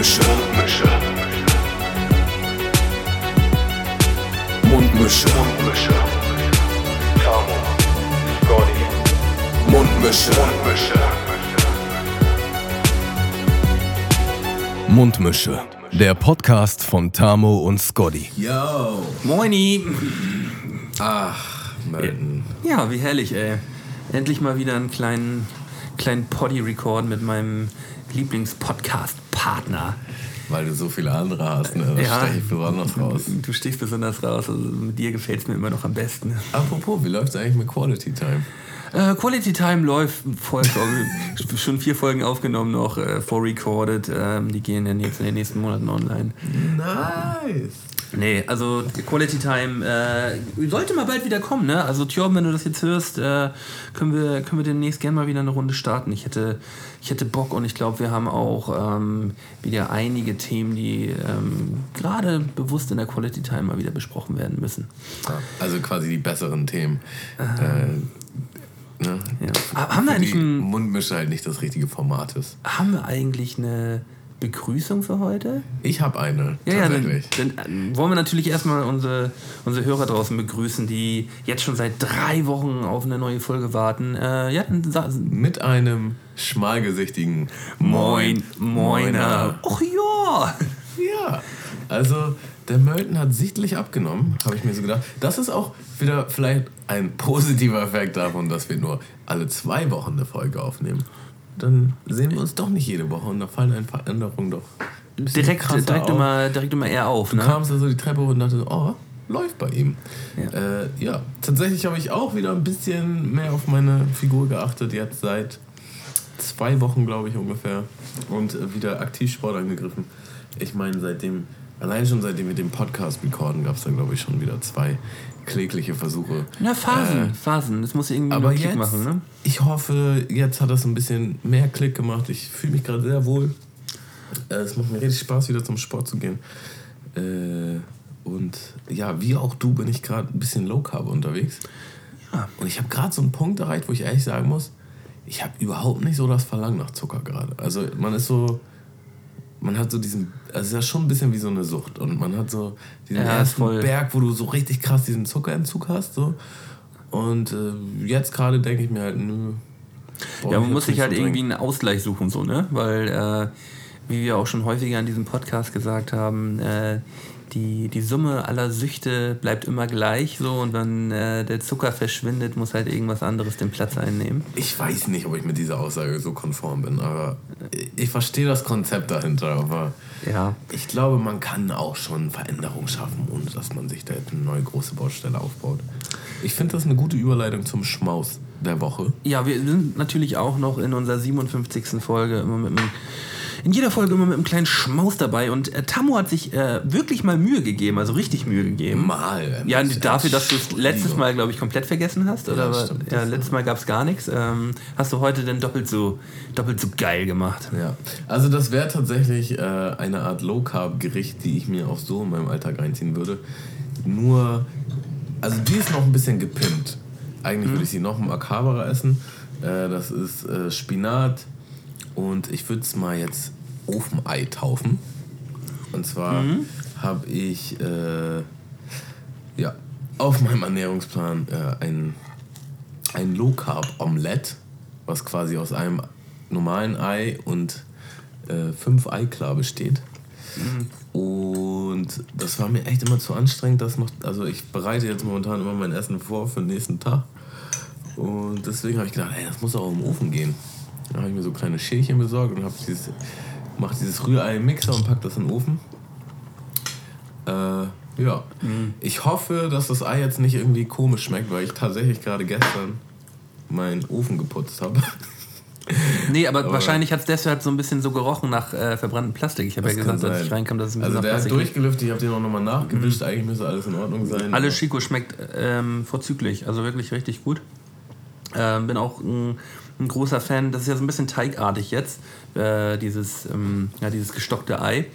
Mundmische. Mundmische. Mundmische. Tamo. Scotty. Mundmische. Mundmische. Mundmische. Der Podcast von Tamo und Scotty. Yo. Moini. Ach, Melton. Ja, wie herrlich, ey. Endlich mal wieder einen kleinen, kleinen Poddy-Record mit meinem Lieblingspodcast-Partner. Weil du so viele andere hast, ne? Da Ja. stech ich besonders raus. Du stichst besonders raus. Also mit dir gefällt es mir immer noch am besten. Apropos, wie läuft's eigentlich mit Quality Time? Äh, Quality Time läuft voll, schon vier Folgen aufgenommen noch, äh, vorrecorded. Ähm, die gehen dann jetzt in den nächsten Monaten online. Nice. Nee, also Quality Time äh, sollte mal bald wieder kommen, ne? Also Tjorben, wenn du das jetzt hörst, äh, können, wir, können wir demnächst gerne mal wieder eine Runde starten. Ich hätte, ich hätte Bock und ich glaube, wir haben auch ähm, wieder einige Themen, die ähm, gerade bewusst in der Quality Time mal wieder besprochen werden müssen. Also quasi die besseren Themen. Äh, ne? Ja. Haben wir eigentlich ein, Mundmische halt nicht das richtige Format ist. haben wir eigentlich eine Begrüßung für heute? Ich habe eine, Ja, ja, dann, tatsächlich. dann äh, wollen wir natürlich erstmal unsere, unsere Hörer draußen begrüßen, die jetzt schon seit drei Wochen auf eine neue Folge warten. Äh, ja, Mit einem schmalgesichtigen Moin, Moiner. Ach ja! Ja, also der Melton hat sichtlich abgenommen, habe ich mir so gedacht. Das ist auch wieder vielleicht ein positiver Effekt davon, dass wir nur alle zwei Wochen eine Folge aufnehmen. Dann sehen wir uns doch nicht jede Woche und da fallen ein paar Änderungen doch. ein Direkt, direkt, auf. immer, direkt immer eher auf, Du ne? kamst also die Treppe hoch und dachte, oh, läuft bei ihm. Ja. Äh, ja. tatsächlich habe ich auch wieder ein bisschen mehr auf meine Figur geachtet, jetzt seit zwei Wochen, glaube ich, ungefähr. Und äh, wieder Aktivsport angegriffen. Ich meine, seitdem, allein schon seitdem wir den Podcast recorden, gab es da, glaube ich, schon wieder zwei klägliche Versuche. Ja, Phasen, Äh, Phasen. Das muss irgendwie aber Klick jetzt, machen, ne? ich hoffe, jetzt hat das ein bisschen mehr Klick gemacht. Ich fühle mich gerade sehr wohl. Äh, Es macht mir richtig Spaß, wieder zum Sport zu gehen. Äh, Und ja, wie auch du bin ich gerade ein bisschen low carb unterwegs. Ja. Und ich habe gerade so einen Punkt erreicht, wo ich ehrlich sagen muss, ich habe überhaupt nicht so das Verlangen nach Zucker gerade. Also man ist so, man hat so diesen, also es ist ja schon ein bisschen wie so eine Sucht. Und man hat so diesen Ja, ersten voll. Berg, wo du so richtig krass diesen Zuckerentzug hast. So. Und äh, jetzt gerade denke ich mir halt, nö. brauch Ja, man muss sich halt so irgendwie einen Ausgleich suchen, so, ne? Weil, äh, wie wir auch schon häufiger in diesem Podcast gesagt haben, äh, die, die Summe aller Süchte bleibt immer gleich, so, und wenn äh, der Zucker verschwindet, muss halt irgendwas anderes den Platz einnehmen. Ich weiß nicht, ob ich mit dieser Aussage so konform bin, aber ich verstehe das Konzept dahinter, aber Ja. ich glaube, man kann auch schon Veränderungen schaffen, ohne dass man sich da jetzt eine neue große Baustelle aufbaut. Ich finde das eine gute Überleitung zum Schmaus der Woche. Ja, wir sind natürlich auch noch in unserer 57. Folge immer mit einem, in jeder Folge immer mit einem kleinen Schmaus dabei und äh, Tammo hat sich äh, wirklich mal Mühe gegeben, also richtig Mühe gegeben. Mal. Ja, dafür, dass du es letztes. Mal, glaube ich, komplett vergessen hast. Oder Ja, stimmt, ja, letztes Mal gab es gar nichts. Ähm, hast du heute denn doppelt so, doppelt so geil gemacht? Ja, also das wäre tatsächlich äh, eine Art Low-Carb-Gericht, die ich mir auch so in meinem Alltag reinziehen würde. Nur, also die ist noch ein bisschen gepimpt. Eigentlich würde ich sie noch makaberer essen. Äh, das ist äh, Spinat und ich würde es mal jetzt Ofenei taufen. Und zwar habe ich äh, ja, auf meinem Ernährungsplan äh, ein, ein Low-Carb-Omelette, was quasi aus einem normalen Ei und äh, fünf Eiklar besteht. Und das war mir echt immer zu anstrengend, das noch. Also ich bereite jetzt momentan immer mein Essen vor für den nächsten Tag. Und deswegen habe ich gedacht, ey, das muss auch im Ofen gehen. Dann habe ich mir so kleine Schälchen besorgt und habe dieses, mache dieses Rührei im Mixer und pack das in den Ofen. Äh, ja. Ich hoffe, dass das Ei jetzt nicht irgendwie komisch schmeckt, weil ich tatsächlich gerade gestern meinen Ofen geputzt habe. Nee, aber, wahrscheinlich hat es deshalb so ein bisschen so gerochen nach äh, verbranntem Plastik. Ich habe ja gesagt, als ich reinkam, dass es ein bisschen Also der hat Plastik riecht. durchgelüftet, ich habe den auch nochmal nachgewischt, eigentlich müsste alles in Ordnung sein. Alles Chico schmeckt ähm, vorzüglich, also wirklich richtig gut. Ähm, bin auch ein, ein großer Fan, das ist ja so ein bisschen teigartig jetzt, äh, dieses, ähm, ja, dieses gestockte Ei.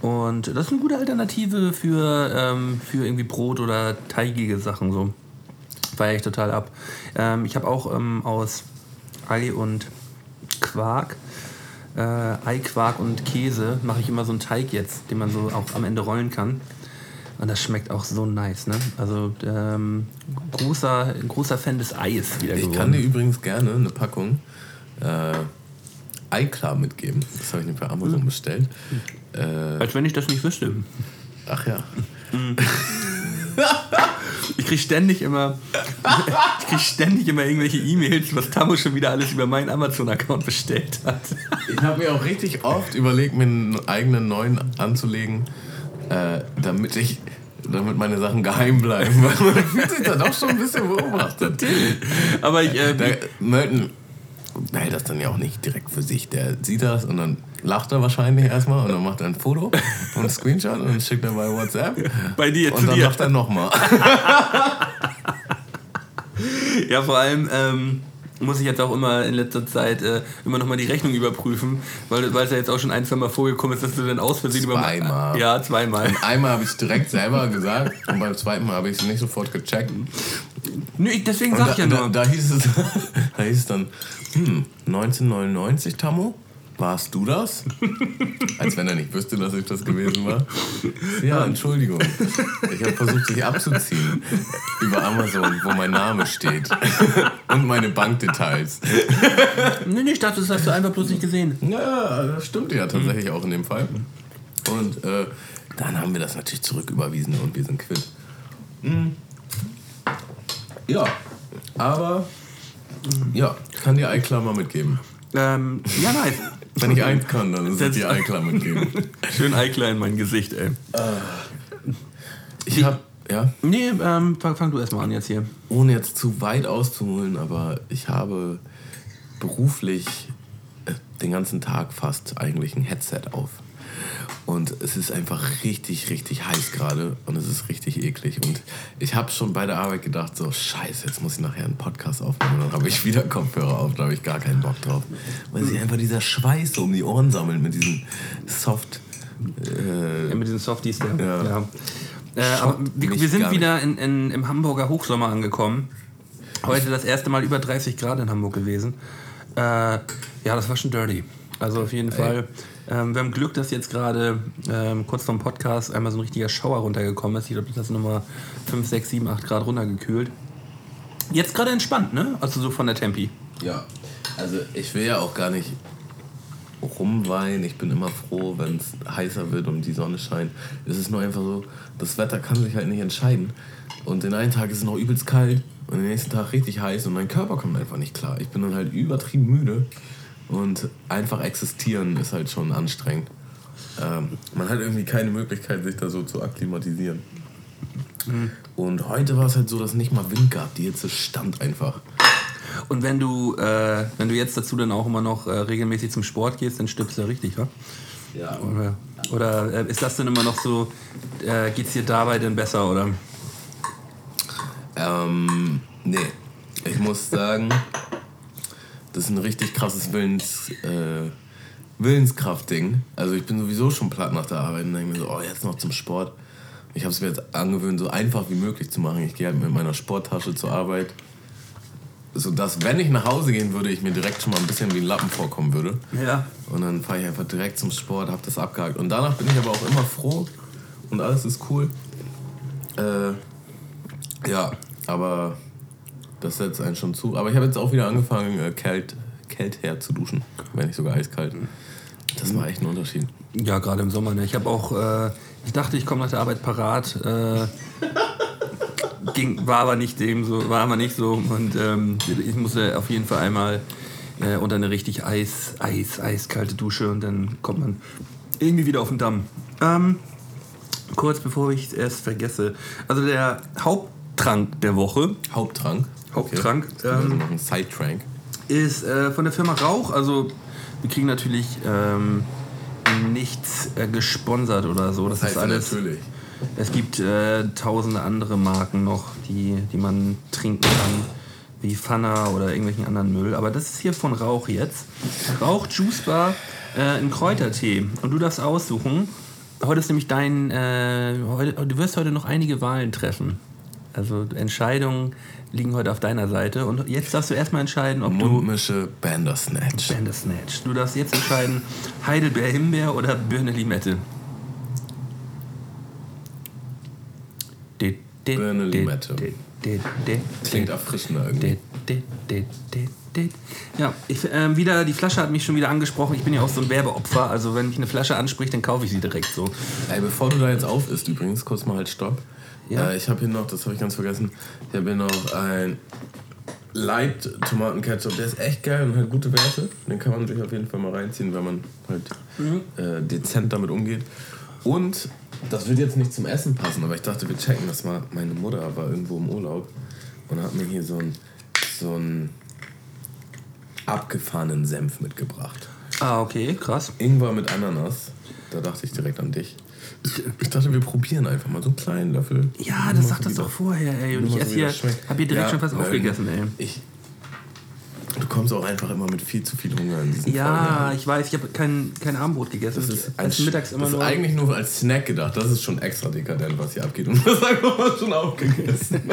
Und das ist eine gute Alternative für, ähm, für irgendwie Brot oder teigige Sachen so. Feiere ich total ab. Ähm, ich habe auch ähm, aus Ei und Quark äh, Eiquark und Käse mache ich immer so einen Teig jetzt, den man so auch am Ende rollen kann. Und das schmeckt auch so nice, ne? Also ähm, großer, großer Fan des Eis wieder Ich geworden. kann dir übrigens gerne eine Packung äh, Eiklar mitgeben. Das habe ich mir bei Amazon bestellt. Äh, Als wenn ich das nicht wüsste. ach ja. Ich krieg ständig immer, ich krieg ständig immer irgendwelche E-Mails, was Tammo schon wieder alles über meinen Amazon-Account bestellt hat. Ich habe mir auch richtig oft überlegt, mir einen eigenen neuen anzulegen, äh, damit ich damit meine Sachen geheim bleiben. Weil man fühlt sich da doch schon ein bisschen beobachtet. Aber ich, äh, Der Melton hält das dann ja auch nicht direkt für sich. Der sieht das und dann lacht er wahrscheinlich erstmal und dann macht er ein Foto und einen Screenshot und dann schickt er bei WhatsApp. bei dir, Und dann dir. macht er nochmal. Ja, vor allem ähm, muss ich jetzt auch immer in letzter Zeit äh, immer nochmal die Rechnung überprüfen, weil, es ja jetzt auch schon ein, zwei Mal vorgekommen ist, dass du dann aus Versehen über... Zweimal. Ja, zweimal. Einmal habe ich es direkt selber gesagt und beim zweiten Mal habe ich es nicht sofort gecheckt. Und Nö, ich, deswegen da, sag ich ja da, nur. da, hieß es, da hieß es dann, hm, 1999, Tammo? Warst du das? Als wenn er nicht wüsste, dass ich das gewesen war. Ja, Entschuldigung. Ich habe versucht, dich abzuziehen über Amazon, wo mein Name steht. Und meine Bankdetails. Nee, nee, ich dachte, das hast du einfach bloß nicht gesehen. Ja, das stimmt ja tatsächlich auch in dem Fall. Und äh, dann haben wir das natürlich zurücküberwiesen und wir sind quitt. Mhm. Ja, aber ja, kann dir Eiklar mal mitgeben. Ähm, ja, nice. Wenn ich eins kann, dann ist es dir Eiklar mitgeben. Schön Eiklar in mein Gesicht, ey. Ich habe, ja, Nee, ähm, fang, fang du erstmal an jetzt hier. ohne jetzt zu weit auszuholen, aber ich habe beruflich äh, den ganzen Tag fast eigentlich ein Headset auf. Und es ist einfach richtig, richtig heiß gerade und es ist richtig eklig. Und ich habe schon bei der Arbeit gedacht, so scheiße, jetzt muss ich nachher einen Podcast aufnehmen. Und dann habe ich wieder Kopfhörer auf, da habe ich gar keinen Bock drauf. Weil sich einfach dieser Schweiß so um die Ohren sammelt mit diesem Soft... Äh, Ja, mit diesen Softies, der. Ja. Ja. Äh, aber wir, wir sind wieder in, in, im Hamburger Hochsommer angekommen. Heute das erste Mal über 30 Grad in Hamburg gewesen. Äh, ja, das war schon dirty. Also auf jeden Fall. Ähm, wir haben Glück, dass jetzt gerade ähm, kurz vorm Podcast einmal so ein richtiger Schauer runtergekommen ist. Ich glaube, das ist nochmal 5, 6, 7, 8 Grad runtergekühlt. Jetzt gerade entspannt, ne? Also so von der Tempi. Ja, also ich will ja auch gar nicht rumweinen. Ich bin immer froh, wenn es heißer wird und die Sonne scheint. Es ist nur einfach so, das Wetter kann sich halt nicht entscheiden. Und den einen Tag ist es noch übelst kalt und den nächsten Tag richtig heiß und mein Körper kommt einfach nicht klar. Ich bin dann halt übertrieben müde und einfach existieren ist halt schon anstrengend. Ähm, man hat irgendwie keine Möglichkeit, sich da so zu akklimatisieren. Und heute war es halt so, dass nicht mal Wind gab. Die Hitze stand einfach. Und wenn du, äh, wenn du jetzt dazu dann auch immer noch äh, regelmäßig zum Sport gehst, dann stirbst du ja richtig, wa? Ja, Oder, oder äh, ist das denn immer noch so, äh, geht's dir dabei denn besser, oder? Ähm, nee. Ich muss sagen, das ist ein richtig krasses Willens, äh, Willenskraftding. Also ich bin sowieso schon platt nach der Arbeit und denke mir so, oh, jetzt noch zum Sport. Ich habe es mir jetzt angewöhnt, so einfach wie möglich zu machen. Ich gehe halt mit meiner Sporttasche zur Arbeit. Sodass, wenn ich nach Hause gehen würde, ich mir direkt schon mal ein bisschen wie ein Lappen vorkommen würde. Ja. Und dann fahre ich einfach direkt zum Sport, habe das abgehakt. Und danach bin ich aber auch immer froh und alles ist cool. Äh, ja, aber das setzt einen schon zu. Aber ich habe jetzt auch wieder angefangen, äh, kalt, kalt her zu duschen, wenn nicht sogar eiskalt. Das war echt ein Unterschied. Ja, gerade im Sommer. Ne? Ich habe auch, äh, ich dachte, ich komme nach der Arbeit parat. Äh, ging, war aber nicht dem so, war aber nicht so. Und ähm, ich musste auf jeden Fall einmal äh, unter eine richtig eis, eis, eiskalte Dusche und dann kommt man irgendwie wieder auf den Damm. Ähm, kurz bevor ich es vergesse. Also der Haupttrank der Woche Haupttrank. Haupttrank, Okay. Ähm, noch Sidetrank. ist äh, von der Firma Rauch. Also wir kriegen natürlich ähm, nichts äh, gesponsert oder so. Das, Das heißt ist alles. natürlich. Es gibt äh, tausende andere Marken noch, die, die man trinken kann, wie Fanta oder irgendwelchen anderen Müll. Aber das ist hier von Rauch jetzt. Rauch Juice Bar äh, in Kräutertee. Und du darfst aussuchen. Heute ist nämlich dein. Äh, heute, du wirst heute noch einige Wahlen treffen. Also Entscheidungen liegen heute auf deiner Seite. Und jetzt darfst du erstmal entscheiden, ob du. Mundmische Bandersnatch. Bandersnatch. Du darfst jetzt entscheiden, Heidelbeer Himbeer oder Birne Limette. Birne Limette. Klingt erfrischender irgendwie. Ja, ich, ähm, wieder, die Flasche hat mich schon wieder angesprochen. Ich bin ja auch so ein Werbeopfer. Also wenn mich eine Flasche anspricht, dann kaufe ich sie direkt so. Ey, bevor du da jetzt auf isst, übrigens, kurz mal halt Stopp. Ja. Äh, ich habe hier noch, das habe ich ganz vergessen, ich habe hier noch ein Light Tomatenketchup. Der ist echt geil und hat gute Werte. Den kann man sich auf jeden Fall mal reinziehen, wenn man halt äh, dezent damit umgeht. Und das wird jetzt nicht zum Essen passen, aber ich dachte, wir checken das mal. Meine Mutter war irgendwo im Urlaub und hat mir hier so einen so einen abgefahrenen Senf mitgebracht. Ah, okay, krass. Ingwer mit Ananas. Da dachte ich direkt an dich. Ich, dachte, wir probieren einfach mal so einen kleinen Löffel. Ja, das sagt das doch vorher, ey. Und ich esse hier, hab hier direkt Ja, schon fast aufgegessen, ey. Ich, du kommst auch einfach immer mit viel zu viel Hunger in diesen Ja, Folgen. ich weiß, ich habe kein, kein Abendbrot gegessen. Das ist, esse mittags immer das ist nur. eigentlich nur als Snack gedacht. Das ist schon extra dekadent, was hier abgeht. Und das haben wir schon aufgegessen.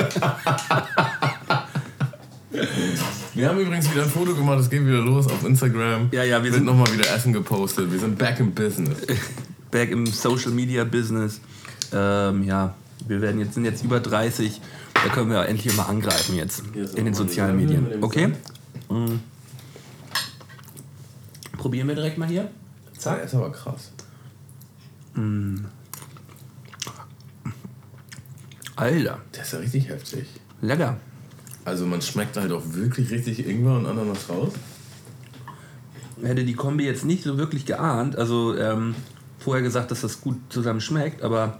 Wir haben übrigens wieder ein Foto gemacht, es geht wieder los auf Instagram. Ja, ja, wir Wird sind- nochmal wieder Essen gepostet. Wir sind back in business. Back im Social Media Business. Ähm, ja, wir werden jetzt, sind jetzt über 30. Da können wir endlich mal angreifen jetzt ist in den sozialen Medien. Okay? Mm. Probieren wir direkt mal hier. Zack. ist aber krass. Alter, Der ist ja richtig heftig. lecker. Also man schmeckt halt auch wirklich richtig Ingwer und Ananas raus. Hätte die Kombi jetzt nicht so wirklich geahnt. Also ähm, vorher gesagt, dass das gut zusammen schmeckt, aber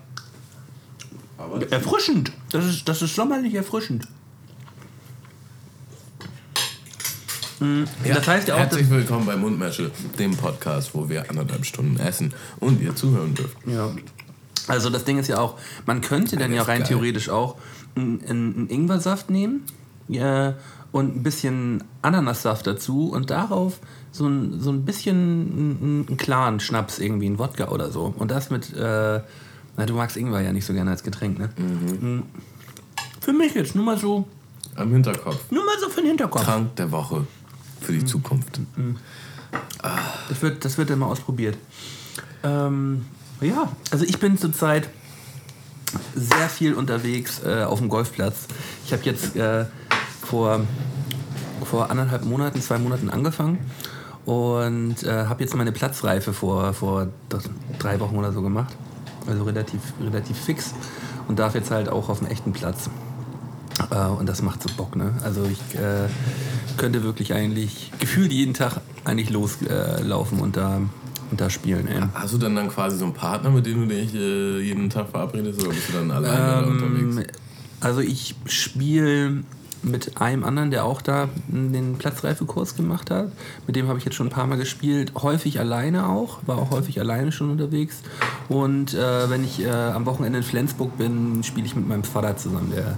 Aber erfrischend. Das ist, das ist sommerlich erfrischend. Mm, das heißt ja auch, Herzlich willkommen bei Mundmesche, dem Podcast, wo wir anderthalb Stunden essen und ihr zuhören dürft. Ja. Also das Ding ist ja auch, man könnte dann Ja, rein geil. theoretisch auch einen, einen Ingwersaft nehmen ja, und ein bisschen Ananassaft dazu und darauf so ein, so ein bisschen einen, einen klaren Schnaps, irgendwie ein Wodka oder so. Und das mit, äh, na du magst Ingwer ja nicht so gerne als Getränk, ne? Mhm. Für mich jetzt, nur mal so, Am Hinterkopf. nur mal so für den Hinterkopf. Trank der Woche für die Zukunft. Das wird, das wird dann mal ausprobiert. Ähm, ja, also ich bin zurzeit sehr viel unterwegs äh, auf dem Golfplatz. Ich habe jetzt äh, vor, vor anderthalb Monaten, zwei Monaten angefangen und äh, habe jetzt meine Platzreife vor, vor drei Wochen oder so gemacht. Also relativ, relativ fix und darf jetzt halt auch auf dem echten Platz. Äh, und das macht so Bock, ne? Also ich äh, könnte wirklich eigentlich gefühlt jeden Tag eigentlich loslaufen äh, und da, und da spielen, ey. Hast du dann dann quasi so einen Partner, mit dem du dich äh, jeden Tag verabredest oder bist du dann alleine Ähm, unterwegs? also ich spiele mit einem anderen, der auch da den Platzreifekurs gemacht hat. Mit dem habe ich jetzt schon ein paar Mal gespielt. Häufig alleine auch, war auch häufig alleine schon unterwegs. Und äh, wenn ich äh, am Wochenende in Flensburg bin, spiele ich mit meinem Vater zusammen. Der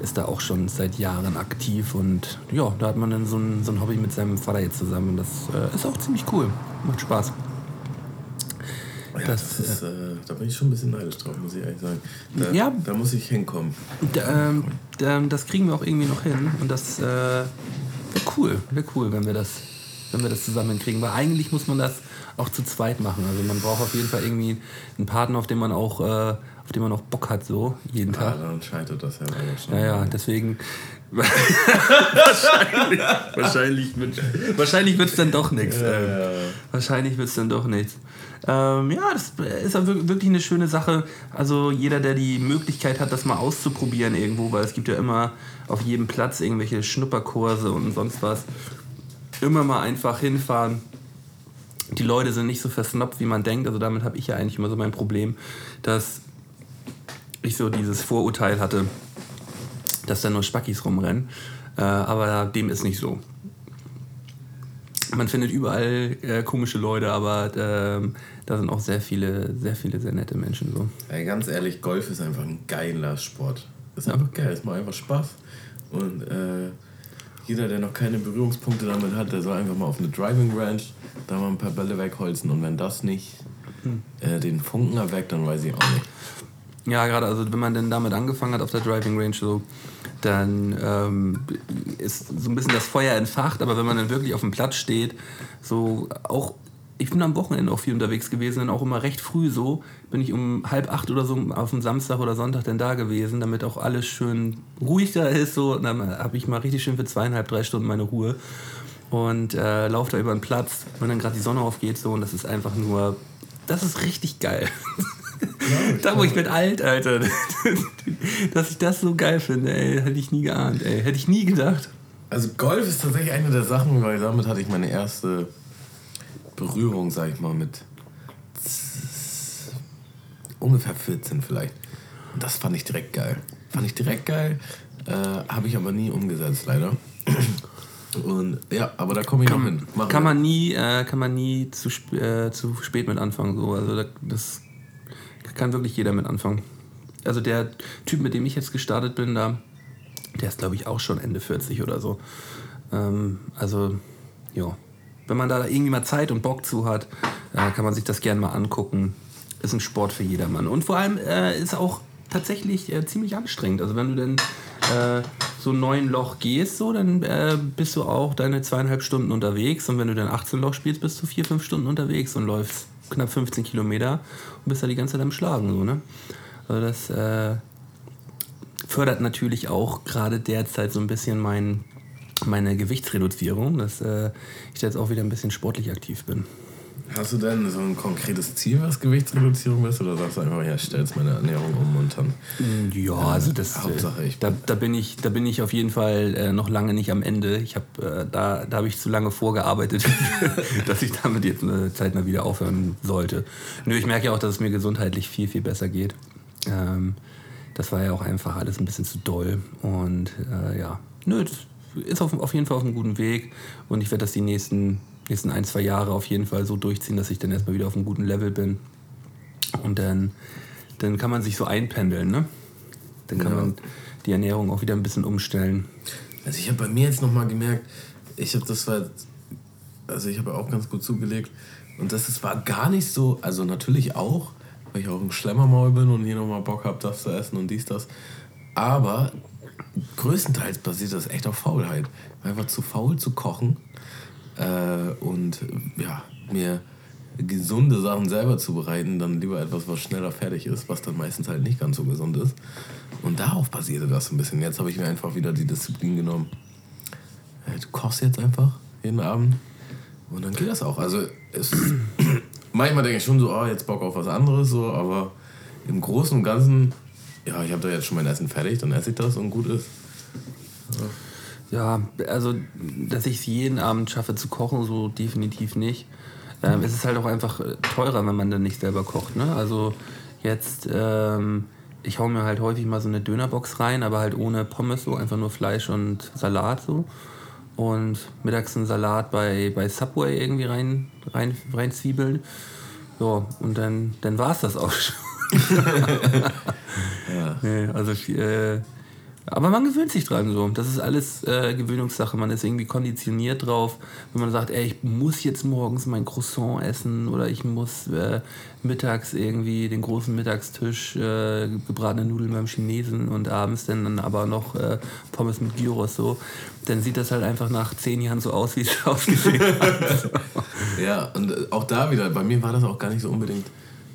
ist da auch schon seit Jahren aktiv und ja, da hat man dann so ein, so ein Hobby mit seinem Vater jetzt zusammen. Das äh, ist auch ziemlich cool. Macht Spaß. Ja, das, das ist, äh, da bin ich schon ein bisschen neidisch drauf, muss ich ehrlich sagen. Da, Ja. da muss ich hinkommen. Da, ähm, da, das kriegen wir auch irgendwie noch hin und das äh, wäre cool, wäre cool, wenn wir das, wenn wir das zusammen hinkriegen. Weil eigentlich muss man das auch zu zweit machen. Also man braucht auf jeden Fall irgendwie einen Partner, auf den man auch, äh, auf den man auch Bock hat, so jeden Ja, Tag. dann scheitert das ja leider schon. Ja, ja, deswegen. wahrscheinlich wahrscheinlich wird wahrscheinlich wird's dann doch nichts. Ähm, wahrscheinlich wird es dann doch nichts. Ähm, ja, das ist wir- wirklich eine schöne Sache. Also jeder, der die Möglichkeit hat, das mal auszuprobieren irgendwo, weil es gibt ja immer auf jedem Platz irgendwelche Schnupperkurse und sonst was. Immer mal einfach hinfahren. Die Leute sind nicht so versnoppt, wie man denkt. Also damit habe ich ja eigentlich immer so mein Problem, dass ich so dieses Vorurteil hatte, dass da nur Spackis rumrennen. Äh, aber dem ist nicht so. Man findet überall äh, komische Leute, aber ähm, da sind auch sehr viele, sehr viele, sehr nette Menschen so. Ey, ganz ehrlich, Golf ist einfach ein geiler Sport. Ist einfach geil, es macht einfach Spaß. Und äh, jeder, der noch keine Berührungspunkte damit hat, der soll einfach mal auf eine Driving Range, da mal ein paar Bälle wegholzen. Und wenn das nicht Hm. äh, den Funken erweckt, dann weiß ich auch nicht. Ja, gerade also wenn man denn damit angefangen hat auf der Driving Range so, dann ähm, ist so ein bisschen das Feuer entfacht, aber wenn man dann wirklich auf dem Platz steht, so auch ich bin am Wochenende auch viel unterwegs gewesen, dann auch immer recht früh so, bin ich um halb acht oder so auf dem Samstag oder Sonntag dann da gewesen, damit auch alles schön ruhig da ist. So. Und dann habe ich mal richtig schön für zweieinhalb, drei Stunden meine Ruhe und äh, laufe da über den Platz, wenn dann gerade die Sonne aufgeht so und das ist einfach nur, das ist richtig geil. Da wo ich bin alt, Alter. Dass ich das so geil finde, ey, hätte ich nie geahnt, ey. Hätte ich nie gedacht. Also Golf ist tatsächlich eine der Sachen, weil damit hatte ich meine erste Berührung, sag ich mal, mit ungefähr 14 vielleicht. Und das fand ich direkt geil. Fand ich direkt geil, äh, habe ich aber nie umgesetzt, leider. Und ja, aber da komme ich kann, noch hin. Machen kann man nie, äh, kann man nie zu, sp äh, zu spät mit anfangen. So. Also das kann wirklich jeder mit anfangen. Also der Typ, mit dem ich jetzt gestartet bin, da, der ist glaube ich auch schon Ende 40 oder so. Ähm, also, ja. Wenn man da irgendwie mal Zeit und Bock zu hat, äh, kann man sich das gerne mal angucken. Ist ein Sport für jedermann. Und vor allem äh, ist auch tatsächlich äh, ziemlich anstrengend. Also wenn du dann äh, so neun Loch gehst, so, dann äh, bist du auch deine zweieinhalb Stunden unterwegs. Und wenn du dann 18 Loch spielst, bist du vier, fünf Stunden unterwegs und läufst knapp 15 Kilometer und bist da die ganze Zeit am Schlagen. So, ne? Also das äh, fördert natürlich auch gerade derzeit so ein bisschen mein, meine Gewichtsreduzierung, dass äh, ich jetzt auch wieder ein bisschen sportlich aktiv bin. Hast du denn so ein konkretes Ziel, was Gewichtsreduzierung ist? Oder sagst du einfach, ja, stellst meine Ernährung um und dann. Ja, also das. Hauptsache ich. Da, da, bin ich, da bin ich auf jeden Fall äh, noch lange nicht am Ende. Ich hab, äh, da da habe ich zu lange vorgearbeitet, dass ich damit jetzt eine Zeit mal wieder aufhören sollte. Nö, ich merke ja auch, dass es mir gesundheitlich viel, viel besser geht. Ähm, das war ja auch einfach alles ein bisschen zu doll. Und äh, ja, nö, das ist auf, auf jeden Fall auf einem guten Weg. Und ich werde das die nächsten nächsten ein, zwei Jahre auf jeden Fall so durchziehen, dass ich dann erstmal wieder auf einem guten Level bin. Und dann, dann kann man sich so einpendeln, ne? Dann kann ja. man die Ernährung auch wieder ein bisschen umstellen. Also ich habe bei mir jetzt nochmal gemerkt, ich habe das war, also ich habe auch ganz gut zugelegt und das, das war gar nicht so, also natürlich auch, weil ich auch ein Schlemmermaul bin und hier nochmal Bock habe, das zu essen und dies, das. Aber größtenteils basiert das echt auf Faulheit. Einfach zu faul zu kochen äh, und ja, mir gesunde Sachen selber zu bereiten, dann lieber etwas, was schneller fertig ist, was dann meistens halt nicht ganz so gesund ist. Und darauf basierte das ein bisschen. Jetzt habe ich mir einfach wieder die Disziplin genommen. Äh, du kochst jetzt einfach jeden Abend und dann geht das auch. Also es, manchmal denke ich schon so, oh, jetzt Bock auf was anderes, so, aber im Großen und Ganzen, ja, ich habe da jetzt schon mein Essen fertig, dann esse ich das und gut ist. Ja. Also, dass ich es jeden Abend schaffe zu kochen, so definitiv nicht. Ähm, es ist halt auch einfach äh, teurer, wenn man dann nicht selber kocht. Ne? Also, jetzt, ähm, ich hau mir halt häufig mal so eine Dönerbox rein, aber halt ohne Pommes, so einfach nur Fleisch und Salat so. Und mittags einen Salat bei, bei Subway irgendwie rein, rein, rein zwiebeln. Ja, und dann, dann war es das auch schon. ja. Nee, also äh, aber man gewöhnt sich dran so. Das ist alles äh, Gewöhnungssache. Man ist irgendwie konditioniert drauf. Wenn man sagt, ey, ich muss jetzt morgens mein Croissant essen oder ich muss äh, mittags irgendwie den großen Mittagstisch äh, gebratene Nudeln beim Chinesen und abends dann aber noch äh, Pommes mit Gyros so, dann sieht das halt einfach nach zehn Jahren so aus, wie es ausgesehen hat. ja, und äh, auch da wieder, bei mir war das auch gar nicht so unbedingt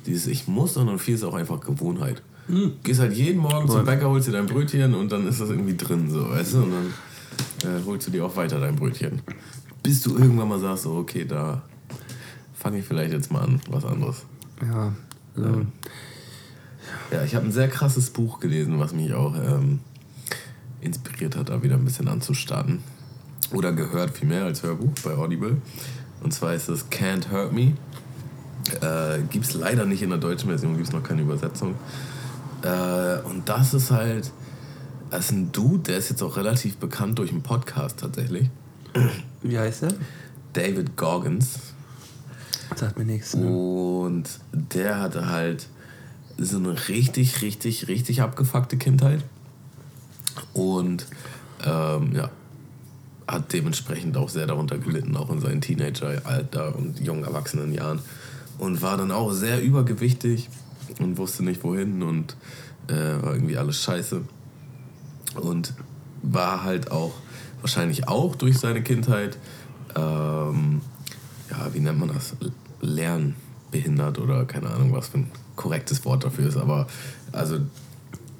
dieses Ich muss, sondern viel ist auch einfach Gewohnheit. Mhm. Gehst halt jeden Morgen zum Bäcker, holst dir dein Brötchen und dann ist das irgendwie drin, so, weißt du? Und dann äh, holst du dir auch weiter dein Brötchen. Bis du irgendwann mal sagst, so, okay, da fange ich vielleicht jetzt mal an, was anderes. Ja. Also. Ähm, ja, ich habe ein sehr krasses Buch gelesen, was mich auch ähm, inspiriert hat, da wieder ein bisschen anzustarten. Oder gehört vielmehr als Hörbuch bei Audible. Und zwar ist das Can't Hurt Me. Äh, gibt es leider nicht in der deutschen Version, gibt es noch keine Übersetzung. Äh, und das ist halt, das ist ein Dude, der ist jetzt auch relativ bekannt durch einen Podcast tatsächlich. Wie heißt er? David Goggins. Sagt mir nichts. Ne? Und der hatte halt so eine richtig, richtig, richtig abgefuckte Kindheit. Und ähm, ja, hat dementsprechend auch sehr darunter gelitten, auch in seinen Teenageralter und jungen Erwachsenenjahren. Und war dann auch sehr übergewichtig und wusste nicht wohin und äh, war irgendwie alles scheiße. Und war halt auch, wahrscheinlich auch durch seine Kindheit, ähm, ja, wie nennt man das? Lernbehindert oder keine Ahnung, was für ein korrektes Wort dafür ist, aber also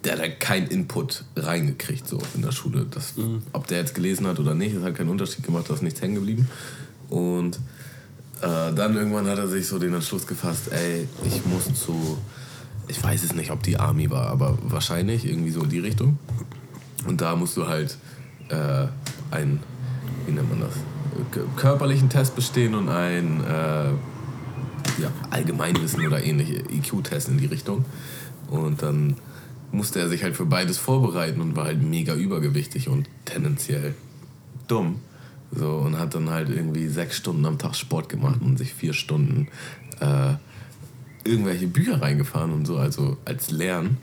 der hat halt keinen Input reingekriegt so in der Schule. Das, mhm. Ob der jetzt gelesen hat oder nicht, das hat keinen Unterschied gemacht, da ist nichts hängen geblieben. Und äh, dann irgendwann hat er sich so den Entschluss gefasst, ey, ich muss zu, ich weiß es nicht, ob die Army war, aber wahrscheinlich irgendwie so in die Richtung. Und da musst du halt äh, einen, wie nennt man das, körperlichen Test bestehen und einen äh, ja, Allgemeinwissen oder ähnliche IQ-Test in die Richtung. Und dann musste er sich halt für beides vorbereiten und war halt mega übergewichtig und tendenziell dumm. So, und hat dann halt irgendwie sechs Stunden am Tag Sport gemacht und sich vier Stunden äh, irgendwelche Bücher reingefahren und so, also als Lernen.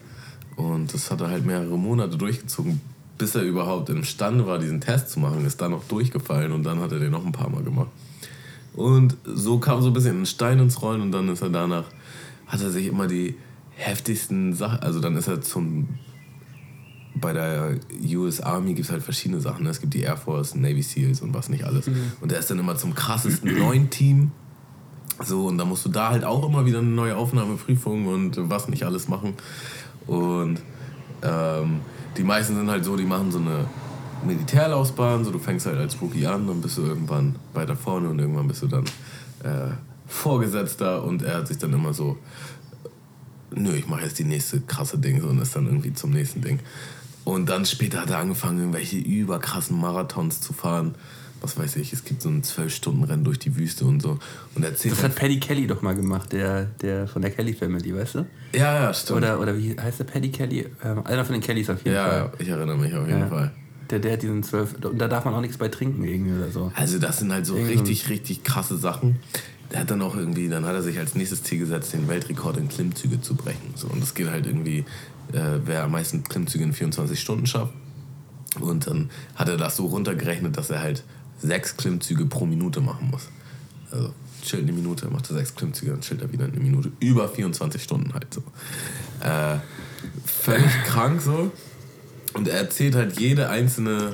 Und das hat er halt mehrere Monate durchgezogen, bis er überhaupt imstande war, diesen Test zu machen. Ist dann noch durchgefallen und dann hat er den noch ein paar Mal gemacht. Und so kam so ein bisschen ein Stein ins Rollen und dann ist er danach, hat er sich immer die heftigsten Sachen, also dann ist er zum bei der US Army gibt es halt verschiedene Sachen. Ne? Es gibt die Air Force, Navy SEALs und was nicht alles. Mhm. Und er ist dann immer zum krassesten neuen Team. So, und da musst du da halt auch immer wieder eine neue Aufnahmeprüfung und was nicht alles machen. Und ähm, die meisten sind halt so, die machen so eine Militärlaufbahn, so du fängst halt als Rookie an, dann bist du irgendwann weiter vorne und irgendwann bist du dann äh, Vorgesetzter und er hat sich dann immer so, nö, ich mache jetzt die nächste krasse Ding so, und ist dann irgendwie zum nächsten Ding. Und dann später hat er angefangen, irgendwelche überkrassen Marathons zu fahren. Was weiß ich, es gibt so ein 12-Stunden-Rennen durch die Wüste und so. Und erzählt das hat Paddy Kelly doch mal gemacht, der, der von der Kelly Family, weißt du? Ja, ja, stimmt. Oder, oder wie heißt der Paddy Kelly? Ähm, einer von den Kellys auf jeden ja, Fall. Ja, ich erinnere mich auf jeden ja. Fall. Der, der hat diesen 12. Und da darf man auch nichts bei trinken irgendwie oder so. Also, das sind halt so irgendwie richtig, richtig krasse Sachen. Der hat dann auch irgendwie, dann hat er sich als nächstes Ziel gesetzt, den Weltrekord in Klimmzüge zu brechen. So, und das geht halt irgendwie äh, wer am meisten Klimmzüge in 24 Stunden schafft. Und dann hat er das so runtergerechnet, dass er halt sechs Klimmzüge pro Minute machen muss. Also chillt eine Minute, macht er sechs Klimmzüge, dann chillt er wieder eine Minute. Über 24 Stunden halt so. Äh, völlig krank so. Und er erzählt halt jede einzelne,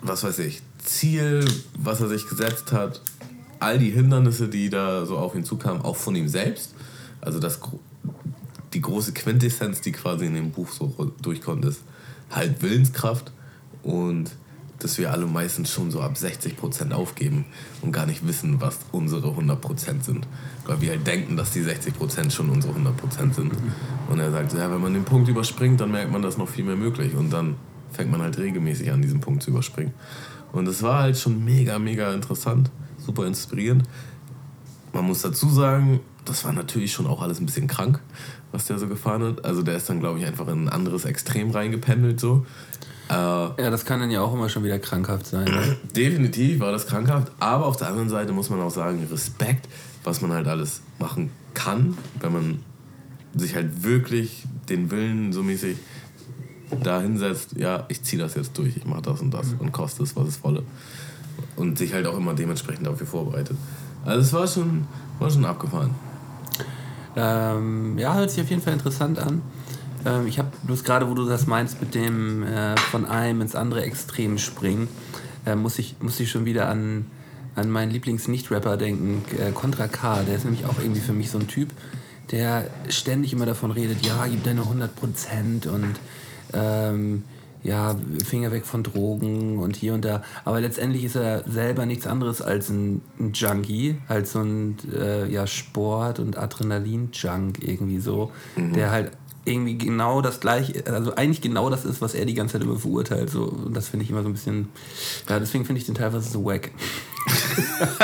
was weiß ich, Ziel, was er sich gesetzt hat, all die Hindernisse, die da so auf ihn zukamen, auch von ihm selbst. Also das die große Quintessenz, die quasi in dem Buch so durchkommt, ist halt Willenskraft und dass wir alle meistens schon so ab 60% aufgeben und gar nicht wissen, was unsere 100% sind. Weil wir halt denken, dass die 60% schon unsere 100% sind. Und er sagt, ja, wenn man den Punkt überspringt, dann merkt man, dass noch viel mehr möglich. Und dann fängt man halt regelmäßig an, diesen Punkt zu überspringen. Und es war halt schon mega, mega interessant, super inspirierend. Man muss dazu sagen, das war natürlich schon auch alles ein bisschen krank was der so gefahren hat. Also der ist dann, glaube ich, einfach in ein anderes Extrem reingependelt so. Äh, ja, das kann dann ja auch immer schon wieder krankhaft sein. Ne? Definitiv war das krankhaft, aber auf der anderen Seite muss man auch sagen, Respekt, was man halt alles machen kann, wenn man sich halt wirklich den Willen so mäßig da hinsetzt, ja, ich ziehe das jetzt durch, ich mache das und das mhm. und koste es, was es wolle. Und sich halt auch immer dementsprechend dafür vorbereitet. Also es war schon, war schon abgefahren. Ähm, ja, hört sich auf jeden Fall interessant an. Ähm, ich habe bloß gerade, wo du das meinst, mit dem äh, von einem ins andere Extrem springen, äh, muss, ich, muss ich schon wieder an, an meinen Lieblings-Nicht-Rapper denken, äh, Contra K. Der ist nämlich auch irgendwie für mich so ein Typ, der ständig immer davon redet, ja, gib deine 100 Prozent und ähm, ja, Finger weg von Drogen und hier und da. Aber letztendlich ist er selber nichts anderes als ein, ein Junkie, halt so ein äh, ja, Sport- und Adrenalin-Junk irgendwie so, mhm. der halt irgendwie genau das gleiche, also eigentlich genau das ist, was er die ganze Zeit immer verurteilt. So. Und das finde ich immer so ein bisschen, ja, deswegen finde ich den teilweise so wack.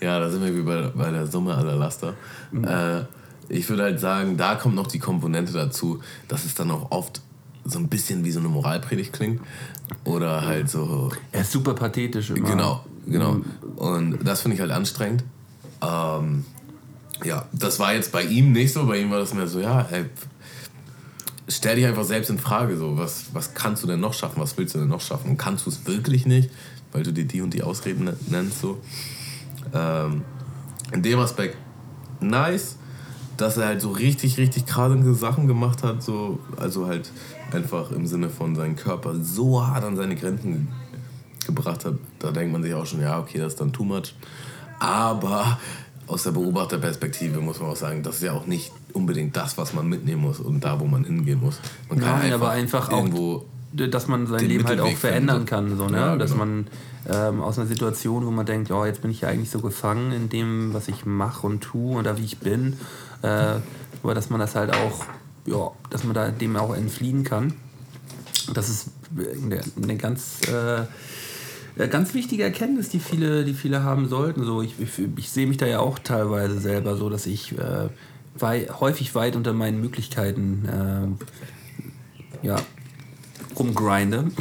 ja, da sind wir wie bei, bei der Summe aller Laster. Mhm. Äh, ich würde halt sagen, da kommt noch die Komponente dazu, dass es dann auch oft so ein bisschen wie so eine Moralpredigt klingt. Oder halt so. Er ist super pathetisch immer. Genau, genau. Mhm. Und das finde ich halt anstrengend. Ähm, ja, das war jetzt bei ihm nicht so. Bei ihm war das mehr so, ja, ey, stell dich einfach selbst in Frage. So, was, was kannst du denn noch schaffen? Was willst du denn noch schaffen? Und kannst du es wirklich nicht, weil du dir die und die Ausreden nennst? So. Ähm, in dem Aspekt nice. dass er halt so richtig, richtig kranke Sachen gemacht hat, so, also halt einfach im Sinne von seinem Körper so hart an seine Grenzen gebracht hat, da denkt man sich auch schon, ja, okay, das ist dann too much. Aber aus der Beobachterperspektive muss man auch sagen, das ist ja auch nicht unbedingt das, was man mitnehmen muss und da, wo man hingehen muss. Man kann Nein, einfach aber einfach irgendwo auch, dass man sein Leben halt auch Mittelweg verändern kann. So, ne? Ja, Dass genau. man ähm, aus einer Situation, wo man denkt, oh, jetzt bin ich ja eigentlich so gefangen in dem, was ich mache und tue oder wie ich bin, äh, aber dass man das halt auch, ja, dass man da dem auch entfliehen kann. Das ist eine, eine ganz, äh, ganz wichtige Erkenntnis, die viele, die viele haben sollten. So, ich, ich, ich sehe mich da ja auch teilweise selber so, dass ich äh, wei häufig weit unter meinen Möglichkeiten äh, ja, rumgrinde.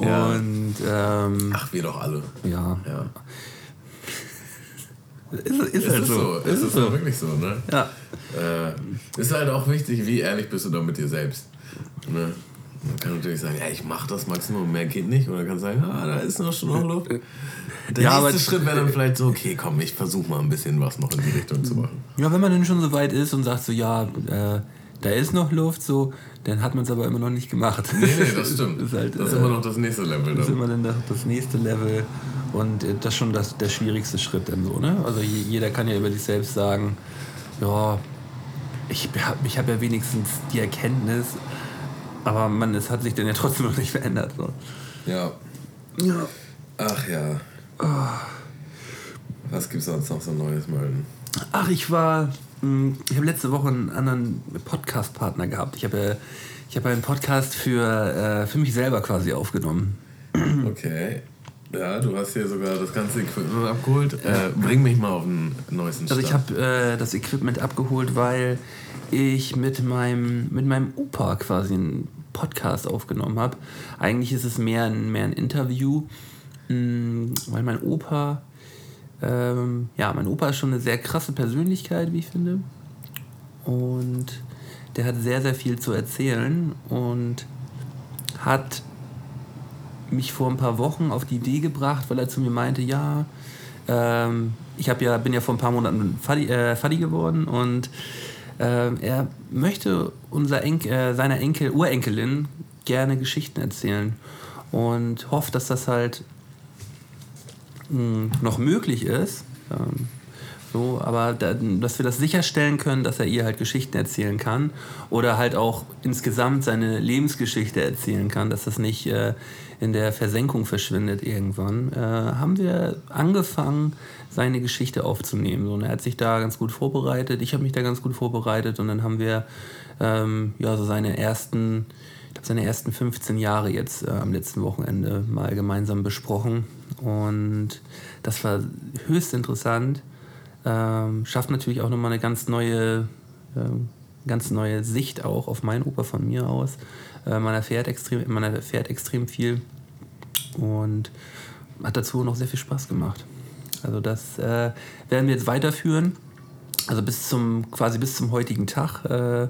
Ja. Und ähm, Ach, wir doch alle. ja, Ja. ist, ist, Ist halt es so. so? Ist es so wirklich so, ne? Ja. Äh, ist halt auch wichtig, wie ehrlich bist du da mit dir selbst. Ne? Man kann natürlich sagen, ja, ich mache das Maximum, mehr geht nicht. Oder kann sagen, ah, da ist noch schon noch Luft. Der Ja, nächste Schritt wäre dann vielleicht so, okay, komm, ich versuche mal ein bisschen was noch in die Richtung zu machen. Ja, wenn man dann schon so weit ist und sagt so, ja, äh, da ist noch Luft, so, dann hat man es aber immer noch nicht gemacht. Nee, nee, das stimmt. Das ist, halt, das ist äh, immer noch das nächste Level. Das ist immer dann das, das nächste Level und äh, das ist schon das, der schwierigste Schritt dann so, ne? Also je- jeder kann ja über sich selbst sagen, ja, ich habe ich hab ja wenigstens die Erkenntnis, aber man, es hat sich dann ja trotzdem noch nicht verändert. So. Ja. Ja. Ach ja. Was gibt's sonst noch so Neues, Melden? Ach, ich war. mh, Ich habe letzte Woche einen anderen Podcast-Partner gehabt. Ich habe ja- ich habe einen Podcast für, äh, für mich selber quasi aufgenommen. Okay. Ja, du hast hier sogar das ganze Equipment abgeholt. Äh, bring mich mal auf den neuesten Also Stand. ich habe äh, das Equipment abgeholt, weil ich mit meinem, mit meinem Opa quasi einen Podcast aufgenommen habe. Eigentlich ist es mehr ein, mehr ein Interview, mh, weil mein Opa, ähm, ja, mein Opa ist schon eine sehr krasse Persönlichkeit, wie ich finde. Und der hat sehr, sehr viel zu erzählen und hat mich vor ein paar Wochen auf die Idee gebracht, weil er zu mir meinte, ja, ähm, ich ja, bin ja vor ein paar Monaten Faddy, äh, Faddy geworden und ähm, er möchte unser Enk äh, seiner Enkel, Urenkelin gerne Geschichten erzählen und hofft, dass das halt mh, noch möglich ist. Ähm, so, aber da, dass wir das sicherstellen können, dass er ihr halt Geschichten erzählen kann oder halt auch insgesamt seine Lebensgeschichte erzählen kann, dass das nicht äh, in der Versenkung verschwindet irgendwann, äh, haben wir angefangen, seine Geschichte aufzunehmen. Und er hat sich da ganz gut vorbereitet, ich habe mich da ganz gut vorbereitet und dann haben wir ähm, ja, so seine ersten, seine ersten 15 Jahre jetzt äh, am letzten Wochenende mal gemeinsam besprochen und das war höchst interessant. Ähm, schafft natürlich auch nochmal eine ganz neue, ähm, ganz neue Sicht auch auf meinen Opa von mir aus. Äh, man, erfährt extrem, man erfährt extrem viel und hat dazu noch sehr viel Spaß gemacht. Also das äh, werden wir jetzt weiterführen. Also bis zum quasi bis zum heutigen Tag äh,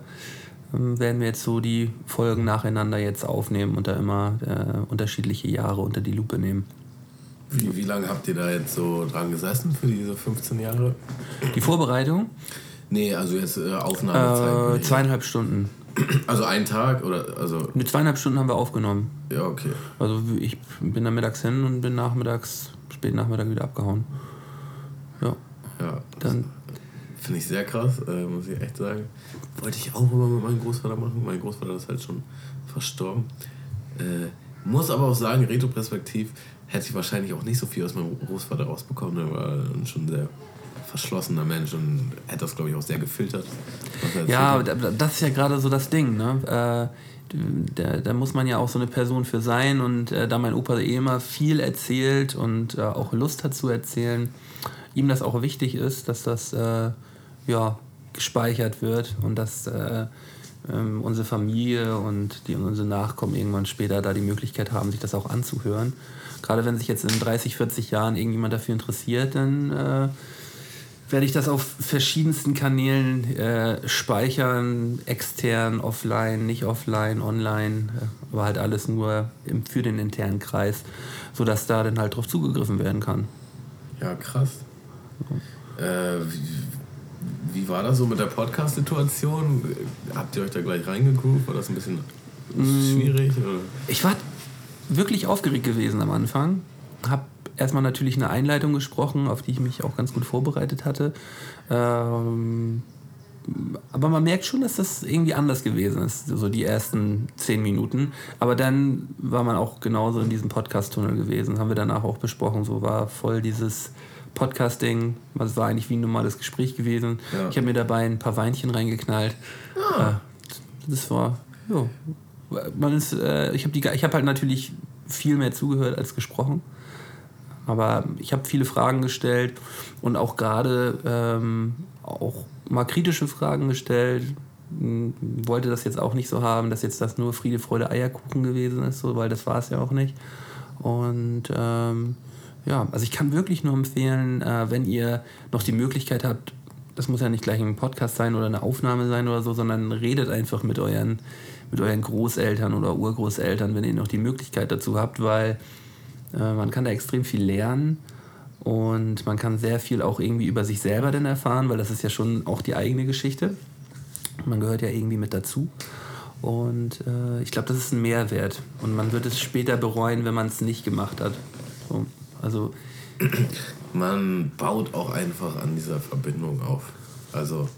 werden wir jetzt so die Folgen nacheinander jetzt aufnehmen und da immer äh, unterschiedliche Jahre unter die Lupe nehmen. Wie, wie lange habt ihr da jetzt so dran gesessen für diese 15 Jahre? Die Vorbereitung Nee, also jetzt äh, Aufnahmezeit. äh, zweieinhalb Stunden. Also ein Tag oder also Mit zweieinhalb Stunden haben wir aufgenommen. ja okay. Also ich bin da mittags hin und bin nachmittags, spät Nachmittag wieder abgehauen. Ja, Ja, dann finde ich sehr krass, äh, muss ich echt sagen. Wollte ich auch immer mit meinem Großvater machen. Mein Großvater ist halt schon verstorben. Äh, muss aber auch sagen, retroperspektiv hätte ich wahrscheinlich auch nicht so viel aus meinem Großvater rausbekommen. Er war schon sehr verschlossener Mensch und hätte das, glaube ich, auch sehr gefiltert. er Ja, das ist ja gerade so das Ding, ne? Äh, da, da muss man ja auch so eine Person für sein und äh, da mein Opa eh immer viel erzählt und äh, auch Lust hat zu erzählen, ihm das auch wichtig ist, dass das ja, gespeichert wird und dass äh, ähm, unsere Familie und die, unsere Nachkommen irgendwann später da die Möglichkeit haben, sich das auch anzuhören. Gerade wenn sich jetzt in 30, 40 Jahren irgendjemand dafür interessiert, dann werde ich das auf verschiedensten Kanälen äh, speichern, extern, offline, nicht offline, online, äh, aber halt alles nur im, für den internen Kreis, sodass da dann halt drauf zugegriffen werden kann. Ja, krass. Äh, wie, wie war das so mit der Podcast-Situation? Habt ihr euch da gleich reingegroovt? War das ein bisschen schwierig? Oder? Ich war wirklich aufgeregt gewesen am Anfang. Hab erstmal natürlich eine Einleitung gesprochen, auf die ich mich auch ganz gut vorbereitet hatte. Ähm, aber man merkt schon, dass das irgendwie anders gewesen ist, so die ersten zehn Minuten. Aber dann war man auch genauso in diesem Podcast-Tunnel gewesen, haben wir danach auch besprochen. So war voll dieses Podcasting, das war eigentlich wie ein normales Gespräch gewesen. Ja. Ich habe mir dabei ein paar Weinchen reingeknallt. Ja, das war, ja, man ist, äh, ich habe habe halt natürlich viel mehr zugehört als gesprochen. Aber ich habe viele Fragen gestellt und auch gerade ähm, auch mal kritische Fragen gestellt. Hm, Wollte das jetzt auch nicht so haben, dass jetzt das nur Friede, Freude, Eierkuchen gewesen ist, so, weil das war es ja auch nicht. Und ähm, ja, also ich kann wirklich nur empfehlen, äh, wenn ihr noch die Möglichkeit habt, das muss ja nicht gleich ein Podcast sein oder eine Aufnahme sein oder so, sondern redet einfach mit euren, mit euren Großeltern oder Urgroßeltern, wenn ihr noch die Möglichkeit dazu habt, weil man kann da extrem viel lernen und man kann sehr viel auch irgendwie über sich selber dann erfahren, weil das ist ja schon auch die eigene Geschichte. Man gehört ja irgendwie mit dazu. Und äh, ich glaube, das ist ein Mehrwert. Und man wird es später bereuen, wenn man es nicht gemacht hat. So, also Man baut auch einfach an dieser Verbindung auf. Also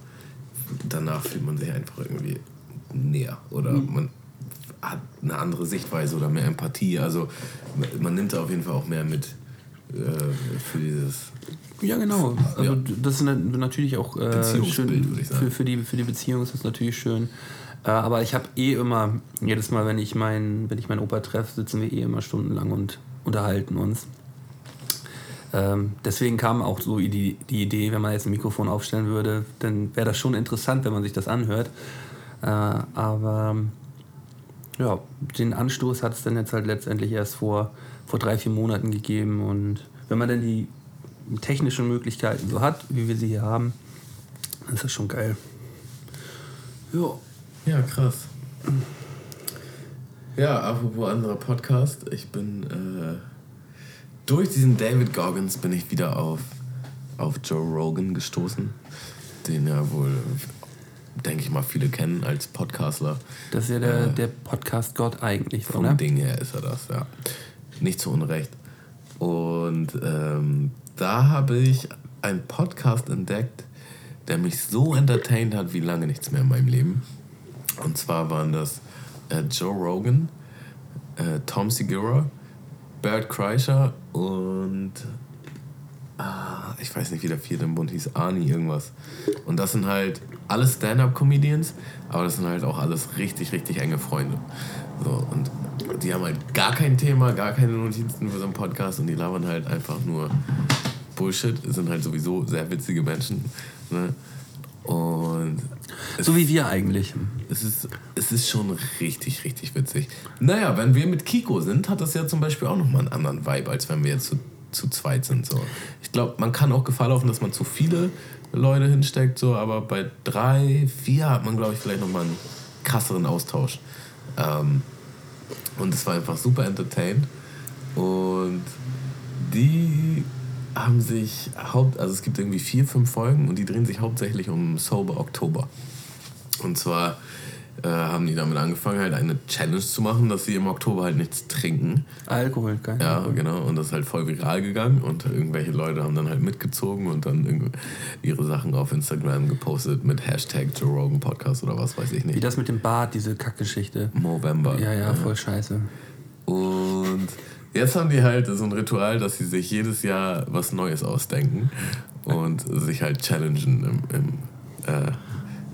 danach fühlt man sich einfach irgendwie näher oder man hat eine andere Sichtweise oder mehr Empathie. Also man nimmt da auf jeden Fall auch mehr mit äh, für dieses. Ja, genau. Also Ja. das ist na- natürlich auch äh, schön. Für, für, die, für die Beziehung ist das natürlich schön. Äh, aber ich habe eh immer, jedes Mal, wenn ich meinen, wenn ich meinen Opa treffe, sitzen wir eh immer stundenlang und unterhalten uns. Ähm, deswegen kam auch so die, die Idee, wenn man jetzt ein Mikrofon aufstellen würde, dann wäre das schon interessant, wenn man sich das anhört. Äh, aber ja, den Anstoß hat es dann jetzt halt letztendlich erst vor, vor drei, vier Monaten gegeben. Und wenn man dann die technischen Möglichkeiten so hat, wie wir sie hier haben, ist das schon geil. Ja. Ja, krass. Ja, apropos anderer Podcast, ich bin äh, durch diesen David Goggins bin ich wieder auf, auf Joe Rogan gestoßen, den ja wohl, denke ich mal, viele kennen als Podcastler. Das ist ja der, Äh, der Podcast-Gott eigentlich, Vom oder? Ding her ist er das, ja. Nicht zu Unrecht. Und ähm, da habe ich einen Podcast entdeckt, der mich so entertained hat wie lange nichts mehr in meinem Leben. Und zwar waren das äh, Joe Rogan, äh, Tom Segura, Bert Kreischer und ah, ich weiß nicht, wie der vierte im Bund hieß, Arnie irgendwas. Und das sind halt alles Stand-Up-Comedians, aber das sind halt auch alles richtig, richtig enge Freunde. So, und die haben halt gar kein Thema, gar keine Notizen für so einen Podcast und die labern halt einfach nur Bullshit, sind halt sowieso sehr witzige Menschen. Ne? Und So wie wir eigentlich. es, ist, es ist schon richtig, richtig witzig. Naja, wenn wir mit Kiko sind, hat das ja zum Beispiel auch nochmal einen anderen Vibe, als wenn wir jetzt zu, zu zweit sind. So. Ich glaube, man kann auch Gefahr laufen, dass man zu viele Leute hinsteckt, so, aber bei drei, vier hat man, glaube ich, vielleicht nochmal einen krasseren Austausch. Ähm, und es war einfach super entertained. Und die haben sich haupt, also es gibt irgendwie vier, fünf Folgen und die drehen sich hauptsächlich um Sober Oktober. Und zwar äh, haben die damit angefangen, halt eine Challenge zu machen, dass sie im Oktober halt nichts trinken. Alkohol, geil. Ja, genau. Und das ist halt voll viral gegangen und irgendwelche Leute haben dann halt mitgezogen und dann ihre Sachen auf Instagram gepostet mit Hashtag Joe Rogan Podcast oder was weiß ich Wie nicht. das mit dem Bart, diese Kackgeschichte. Movember. Ja, ja, voll scheiße. Und jetzt haben die halt so ein Ritual, dass sie sich jedes Jahr was Neues ausdenken und sich halt challengen im, im, äh,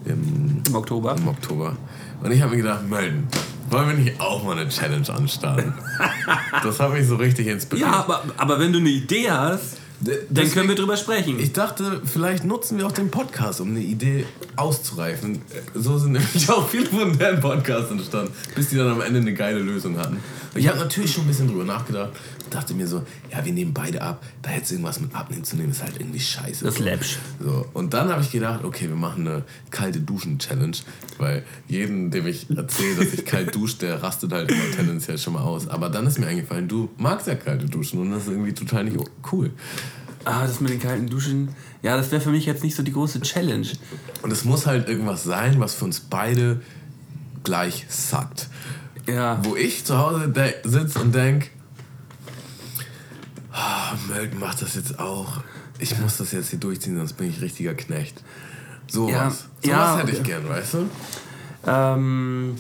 im, Im Oktober. im Oktober. Und ich habe mir gedacht, Melden, wollen wir nicht auch mal eine Challenge anstarten? das hat mich so richtig inspiriert. Ja, aber, aber wenn du eine Idee hast, D- dann können wir drüber sprechen. Ich dachte, vielleicht nutzen wir auch den Podcast, um eine Idee auszureifen. So sind nämlich auch viele von deren Podcasts entstanden, bis die dann am Ende eine geile Lösung hatten. Und ich habe natürlich schon ein bisschen drüber nachgedacht dachte mir so, ja, wir nehmen beide ab. Da jetzt irgendwas mit abnehmen zu nehmen, ist halt irgendwie scheiße. Das ist so. läppsch. So, und dann habe ich gedacht, okay, wir machen eine kalte Duschen-Challenge, weil jeden, dem ich erzähle, dass ich kalt dusche, der rastet halt immer tendenziell schon mal aus. Aber dann ist mir eingefallen, du magst ja kalte Duschen und das ist irgendwie total nicht cool. Ah, das mit den kalten Duschen. Ja, das wäre für mich jetzt nicht so die große Challenge. Und es muss halt irgendwas sein, was für uns beide gleich sackt. Ja. Wo ich zu Hause sitze und denke, oh, macht das jetzt auch. Ich muss das jetzt hier durchziehen, sonst bin ich richtiger Knecht. Sowas. Ja, Sowas ja, hätte ich gern, weißt du? Ähm,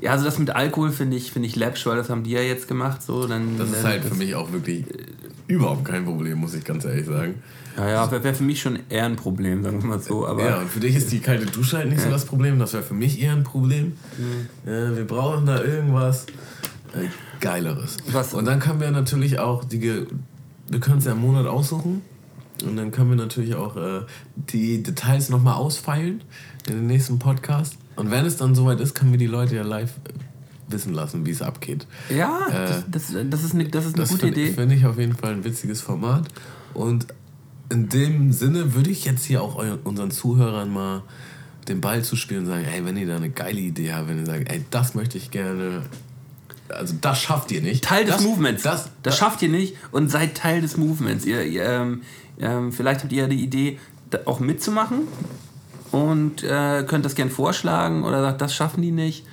ja, also das mit Alkohol finde ich, finde ich läppsch, weil das haben die ja jetzt gemacht. So, dann, Das ist halt für mich auch wirklich überhaupt kein Problem, muss ich ganz ehrlich sagen. Ja, ja, wäre wär für mich schon eher ein Problem, sagen wir mal so. Aber Ja, und für dich ist die kalte Dusche halt nicht so das Problem. Das wäre für mich eher ein Problem. Äh, wir brauchen da irgendwas äh, Geileres. Was- Und dann können wir natürlich auch die. Wir können es ja im Monat aussuchen. Und dann können wir natürlich auch äh, die Details nochmal ausfeilen in den nächsten Podcast. Und wenn es dann soweit ist, können wir die Leute ja live äh, wissen lassen, wie es abgeht. ja, Äh, das, das, das ist eine, das ist eine Das gute finde Idee. find ich auf jeden Fall ein witziges Format. Und in dem Sinne würde ich jetzt hier auch unseren Zuhörern mal den Ball zuspielen und sagen, ey, wenn ihr da eine geile Idee habt, wenn ihr sagt, ey, das möchte ich gerne, also das schafft ihr nicht. Teil des das, Movements. Das, Das, das, schafft ihr nicht und seid Teil des Movements. Ihr, ihr, ähm, ähm, vielleicht habt ihr ja die Idee, da auch mitzumachen und äh, könnt das gern vorschlagen oder sagt, das schaffen die nicht.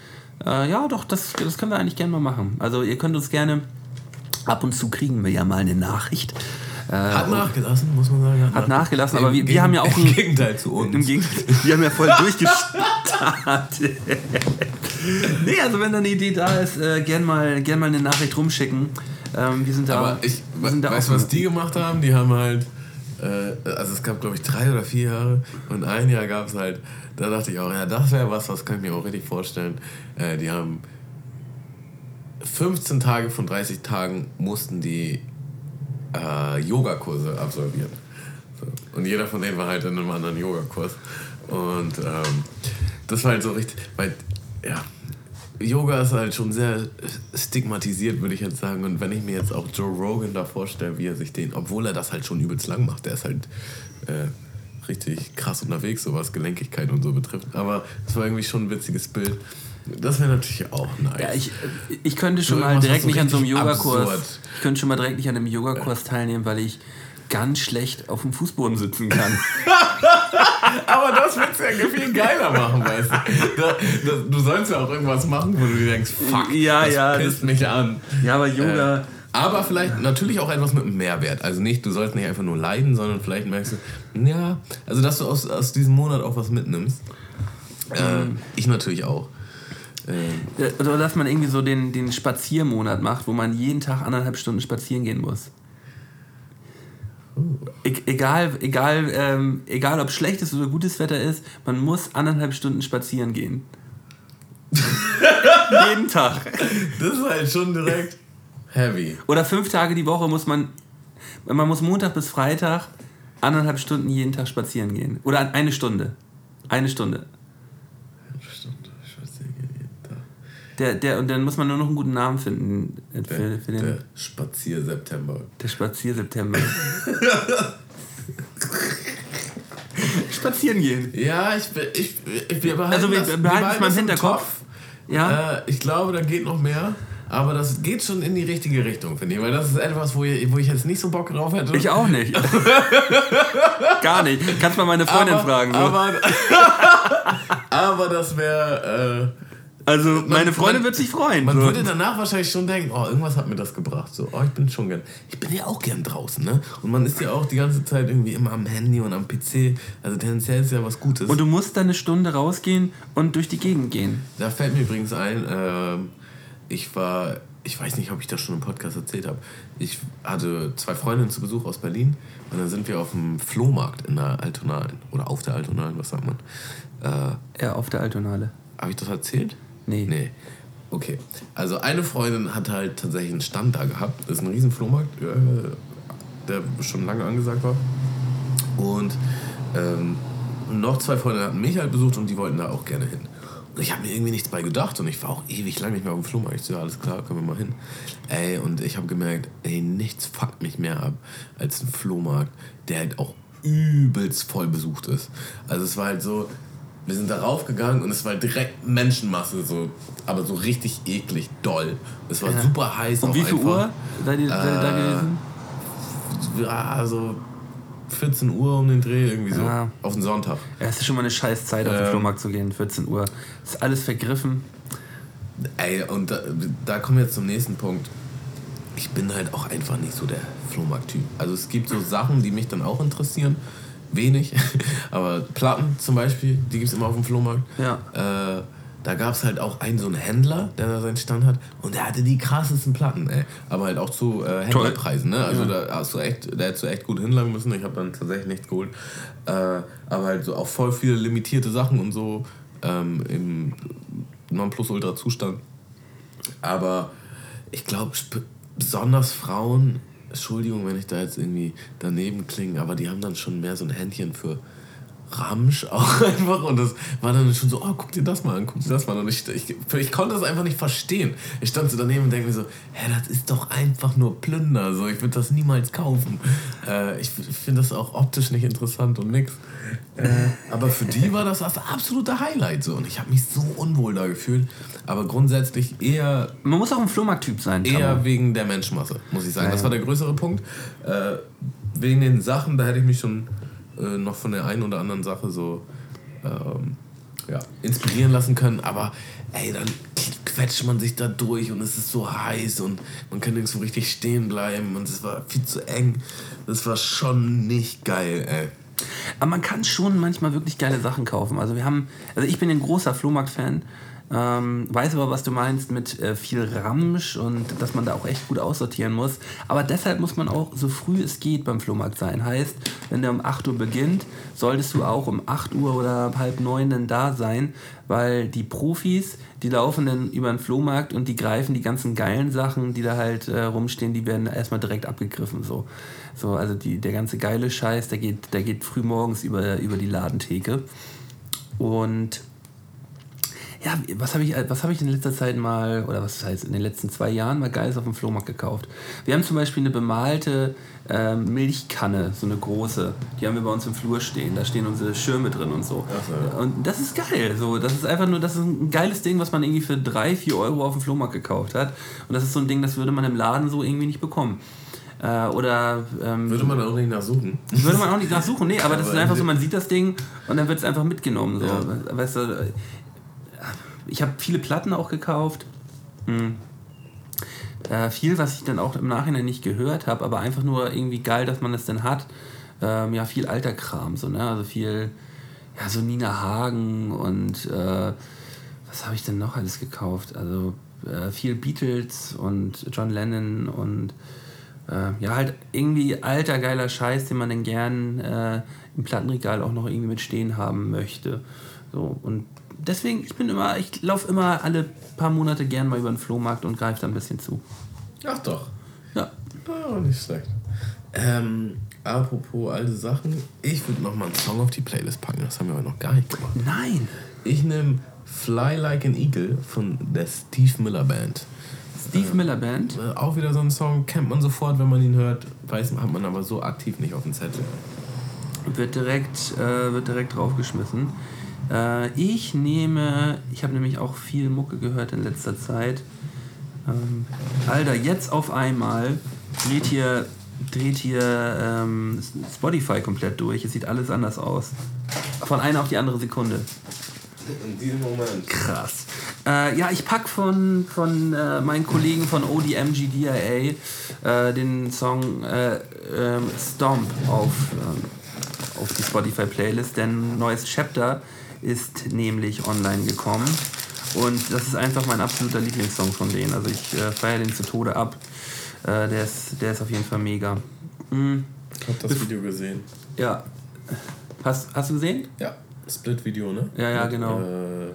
Äh, ja, doch, das, das können wir eigentlich gerne mal machen. Also ihr könnt uns gerne, ab und zu kriegen wir ja mal eine Nachricht. Äh, hat nachgelassen, muss man sagen. Hat nachgelassen, aber wir- wir haben ja auch Im ein- Gegenteil zu uns. Im Gegenteil, wir haben ja voll durchgestartet. nee, also wenn da eine Idee da ist, äh, gern, mal, gern mal eine Nachricht rumschicken. Ähm, wir sind da. Aber ich, wir sind da weißt du, was die gemacht haben? Die haben halt, äh, also es gab glaube ich drei oder vier Jahre und ein Jahr gab es halt, da dachte ich auch, ja, das wäre was, was kann ich mir auch richtig vorstellen. Äh, die haben 15 Tage von 30 Tagen mussten die äh, Yogakurse absolvieren. So. Und jeder von denen war halt in einem anderen Yogakurs. Und ähm, das war halt so richtig, weil, ja, Yoga ist halt schon sehr stigmatisiert, würde ich jetzt sagen. Und wenn ich mir jetzt auch Joe Rogan da vorstelle, wie er sich den, obwohl er das halt schon übelst lang macht, der ist halt äh, richtig krass unterwegs, so was Gelenkigkeit und so betrifft. Aber es war irgendwie schon ein witziges Bild. Das wäre natürlich auch nice. Ja, ich, ich könnte schon So mal direkt so nicht an so einem Yogakurs. Ich könnte schon mal direkt nicht an einem Yogakurs teilnehmen, weil ich ganz schlecht auf dem Fußboden sitzen kann. Aber das wird es ja viel geiler machen, weißt du. Da, da, du sollst ja auch irgendwas machen, wo du dir denkst, fuck, Ja, das ja, pisst mich an. ja, aber Yoga. Äh, aber vielleicht natürlich auch etwas mit einem Mehrwert. Also nicht, du sollst nicht einfach nur leiden, sondern vielleicht merkst du, ja, also dass du aus, aus diesem Monat auch was mitnimmst. Äh, ich natürlich auch. Äh, Äh, Oder dass man irgendwie so den, den Spaziermonat macht, wo man jeden Tag anderthalb Stunden spazieren gehen muss. E egal, egal, ähm, egal ob schlechtes oder gutes Wetter ist, man muss anderthalb Stunden spazieren gehen. jeden Tag. das ist halt schon direkt heavy. Oder fünf Tage die Woche muss man, man muss Montag bis Freitag anderthalb Stunden jeden Tag spazieren gehen. Oder eine Stunde. Eine Stunde. Stimmt, spazieren gehen jeden Tag. Der, der, und dann muss man nur noch einen guten Namen finden äh, für, Der, für den, der der, Spazier-September. Spazier-September. Spazieren gehen. Ja, ich, ich, ich wir behalten Also wir das, wir behalten es mal im Hinterkopf. Ja. Äh, ich glaube, da geht noch mehr. Aber das geht schon in die richtige Richtung, finde ich. Weil das ist etwas, wo ich, wo ich jetzt nicht so Bock drauf hätte. Ich auch nicht. Gar nicht. Kannst mal meine Freundin aber, fragen. So. Aber, aber das wäre. Äh, also meine man- Freundin man- wird sich freuen. man so. würde danach wahrscheinlich schon denken, oh, irgendwas hat mir das gebracht. So, oh, ich bin schon gern. Ich bin ja auch gern draußen, ne? Und man ist ja auch die ganze Zeit irgendwie immer am Handy und am PC. Also tendenziell ist ja was Gutes. Und du musst dann eine Stunde rausgehen und durch die Gegend gehen. Da fällt mir übrigens ein, ähm, ich war, ich weiß nicht, ob ich das schon im Podcast erzählt habe. Ich hatte zwei Freundinnen zu Besuch aus Berlin und dann sind wir auf dem Flohmarkt in der Altonalen oder auf der Altonalen, was sagt man? Äh, Ja, auf der Altonale. habe ich das erzählt? Nee. Nee. Okay. Also eine Freundin hat halt tatsächlich einen Stand da gehabt. Das ist ein riesen Flohmarkt, der schon lange angesagt war. Und ähm, noch zwei Freunde hatten mich halt besucht und die wollten da auch gerne hin. Und ich habe mir irgendwie nichts bei gedacht und ich war auch ewig lang nicht mehr auf dem Flohmarkt. Ich so, ja, alles klar, können wir mal hin. Ey, und ich habe gemerkt, ey, nichts fuckt mich mehr ab als ein Flohmarkt, der halt auch übelst voll besucht ist. Also es war halt so, wir sind darauf gegangen und es war direkt Menschenmasse, so, aber so richtig eklig, doll. Es war Ja. super heiß. Um wie viel einfach. Uhr seid ihr, seid ihr da Äh, gewesen? Ja, also 14 Uhr um den Dreh, irgendwie so. Ja. Auf den Sonntag. Ja, es ist schon mal eine scheiß Zeit, auf den Ähm. Flohmarkt zu gehen, 14 Uhr. Ist alles vergriffen. Ey, und da, da kommen wir jetzt zum nächsten Punkt. Ich bin halt auch einfach nicht so der Flohmarkt-Typ. Also es gibt so Sachen, die mich dann auch interessieren. Wenig. Aber Platten zum Beispiel, die gibt es immer auf dem Flohmarkt. Ja. Äh, da gab es halt auch einen so einen Händler, der da seinen Stand hat. Und der hatte die krassesten Platten, ey. Aber halt auch zu äh, Händlerpreisen, ne? Also da hast du echt, da hättest du echt gut hinlangen müssen. Ich habe dann tatsächlich nichts geholt. Äh, aber halt so auch voll viele limitierte Sachen und so ähm, im Nonplusultra-Zustand. Aber ich glaube, besonders Frauen, Entschuldigung, wenn ich da jetzt irgendwie daneben klinge, aber die haben dann schon mehr so ein Händchen für Ramsch auch einfach. Und das war dann schon so, oh, guck dir das mal an, guck dir das mal an. Und ich, ich, ich konnte das einfach nicht verstehen. Ich stand so daneben und denke mir so, hä, das ist doch einfach nur Plünder. So, ich würde das niemals kaufen. Äh, ich ich finde das auch optisch nicht interessant und nix. Äh, aber für die war das das absolute Highlight. So. Und ich habe mich so unwohl da gefühlt. Aber grundsätzlich eher Man muss auch ein Flohmarkt-Typ sein. Eher Tamo. wegen der Menschenmasse, muss ich sagen. Ja, Das war der größere Punkt. Äh, wegen den Sachen, da hätte ich mich schon äh, noch von der einen oder anderen Sache so ähm, ja, inspirieren lassen können. Aber ey, dann quetscht man sich da durch und es ist so heiß und man kann nirgendwo richtig stehen bleiben und es war viel zu eng. Das war schon nicht geil, ey. Aber man kann schon manchmal wirklich geile Sachen kaufen. Also wir haben, also ich bin ein großer Flohmarkt-Fan. Ähm, weiß aber, was du meinst mit äh, viel Ramsch und dass man da auch echt gut aussortieren muss. Aber deshalb muss man auch so früh es geht beim Flohmarkt sein. Heißt, wenn der um 8 Uhr beginnt, solltest du auch um 8 Uhr oder halb neun dann da sein, weil die Profis, die laufen dann über den Flohmarkt und die greifen die ganzen geilen Sachen, die da halt äh, rumstehen, die werden erstmal direkt abgegriffen. So. So, also die, der ganze geile Scheiß, der geht, der geht früh morgens über, über die Ladentheke. Und ja, was habe ich, was hab ich in letzter Zeit mal, oder was heißt in den letzten zwei Jahren mal Geiles auf dem Flohmarkt gekauft? Wir haben zum Beispiel eine bemalte ähm, Milchkanne, so eine große, die haben wir bei uns im Flur stehen. Da stehen unsere Schirme drin und so. So. Und das ist geil. So, das ist einfach nur, das ist ein geiles Ding, was man irgendwie für drei, vier Euro auf dem Flohmarkt gekauft hat. Und das ist so ein Ding, das würde man im Laden so irgendwie nicht bekommen. Äh, oder ähm, Würde man auch nicht nachsuchen. würde man auch nicht nachsuchen, nee, aber das Aber ist einfach so, man sieht das Ding und dann wird es einfach mitgenommen. So. Ja. Weißt du, ich habe viele Platten auch gekauft. Hm. Äh, viel, was ich dann auch im Nachhinein nicht gehört habe, aber einfach nur irgendwie geil, dass man das denn hat. Ähm, ja, viel alter Kram, so, ne? Also viel, ja, so Nina Hagen und äh, was habe ich denn noch alles gekauft? Also äh, viel Beatles und John Lennon und äh, ja, halt irgendwie alter, geiler Scheiß, den man dann gern äh, im Plattenregal auch noch irgendwie mit stehen haben möchte. So, und deswegen, ich bin immer, ich laufe immer alle paar Monate gern mal über den Flohmarkt und greife da ein bisschen zu. Ach doch. Ja. Oh, nicht schlecht. Ähm, apropos alte Sachen, ich würde noch mal einen Song auf die Playlist packen. Das haben wir heute noch gar nicht gemacht. Nein! Ich nehme Fly Like an Eagle von der Steve Miller Band. Steve Miller Band. Äh, Auch wieder so ein Song, kennt man sofort, wenn man ihn hört. Weiß hat man aber so aktiv nicht auf dem Zettel. Wird direkt, äh, wird direkt draufgeschmissen. Äh, ich nehme, ich habe nämlich auch viel Mucke gehört in letzter Zeit. Ähm, Alter, jetzt auf einmal dreht hier, dreht hier ähm, Spotify komplett durch. Es sieht alles anders aus. Von einer auf die andere Sekunde. In diesem Moment. Krass. Äh, ja, ich pack von, von äh, meinen Kollegen von ODMGDIA äh, den Song äh, ähm, Stomp auf, ähm, auf die Spotify-Playlist, denn ein neues Chapter ist nämlich online gekommen. Und das ist einfach mein absoluter Lieblingssong von denen. Also ich äh, feiere den zu Tode ab. Äh, der, ist, der ist auf jeden Fall mega. Mm, Ich habe das Video gesehen. ja. Hast, hast du gesehen? Ja, Split-Video, ne? Ja, ja, Mit, genau. Äh,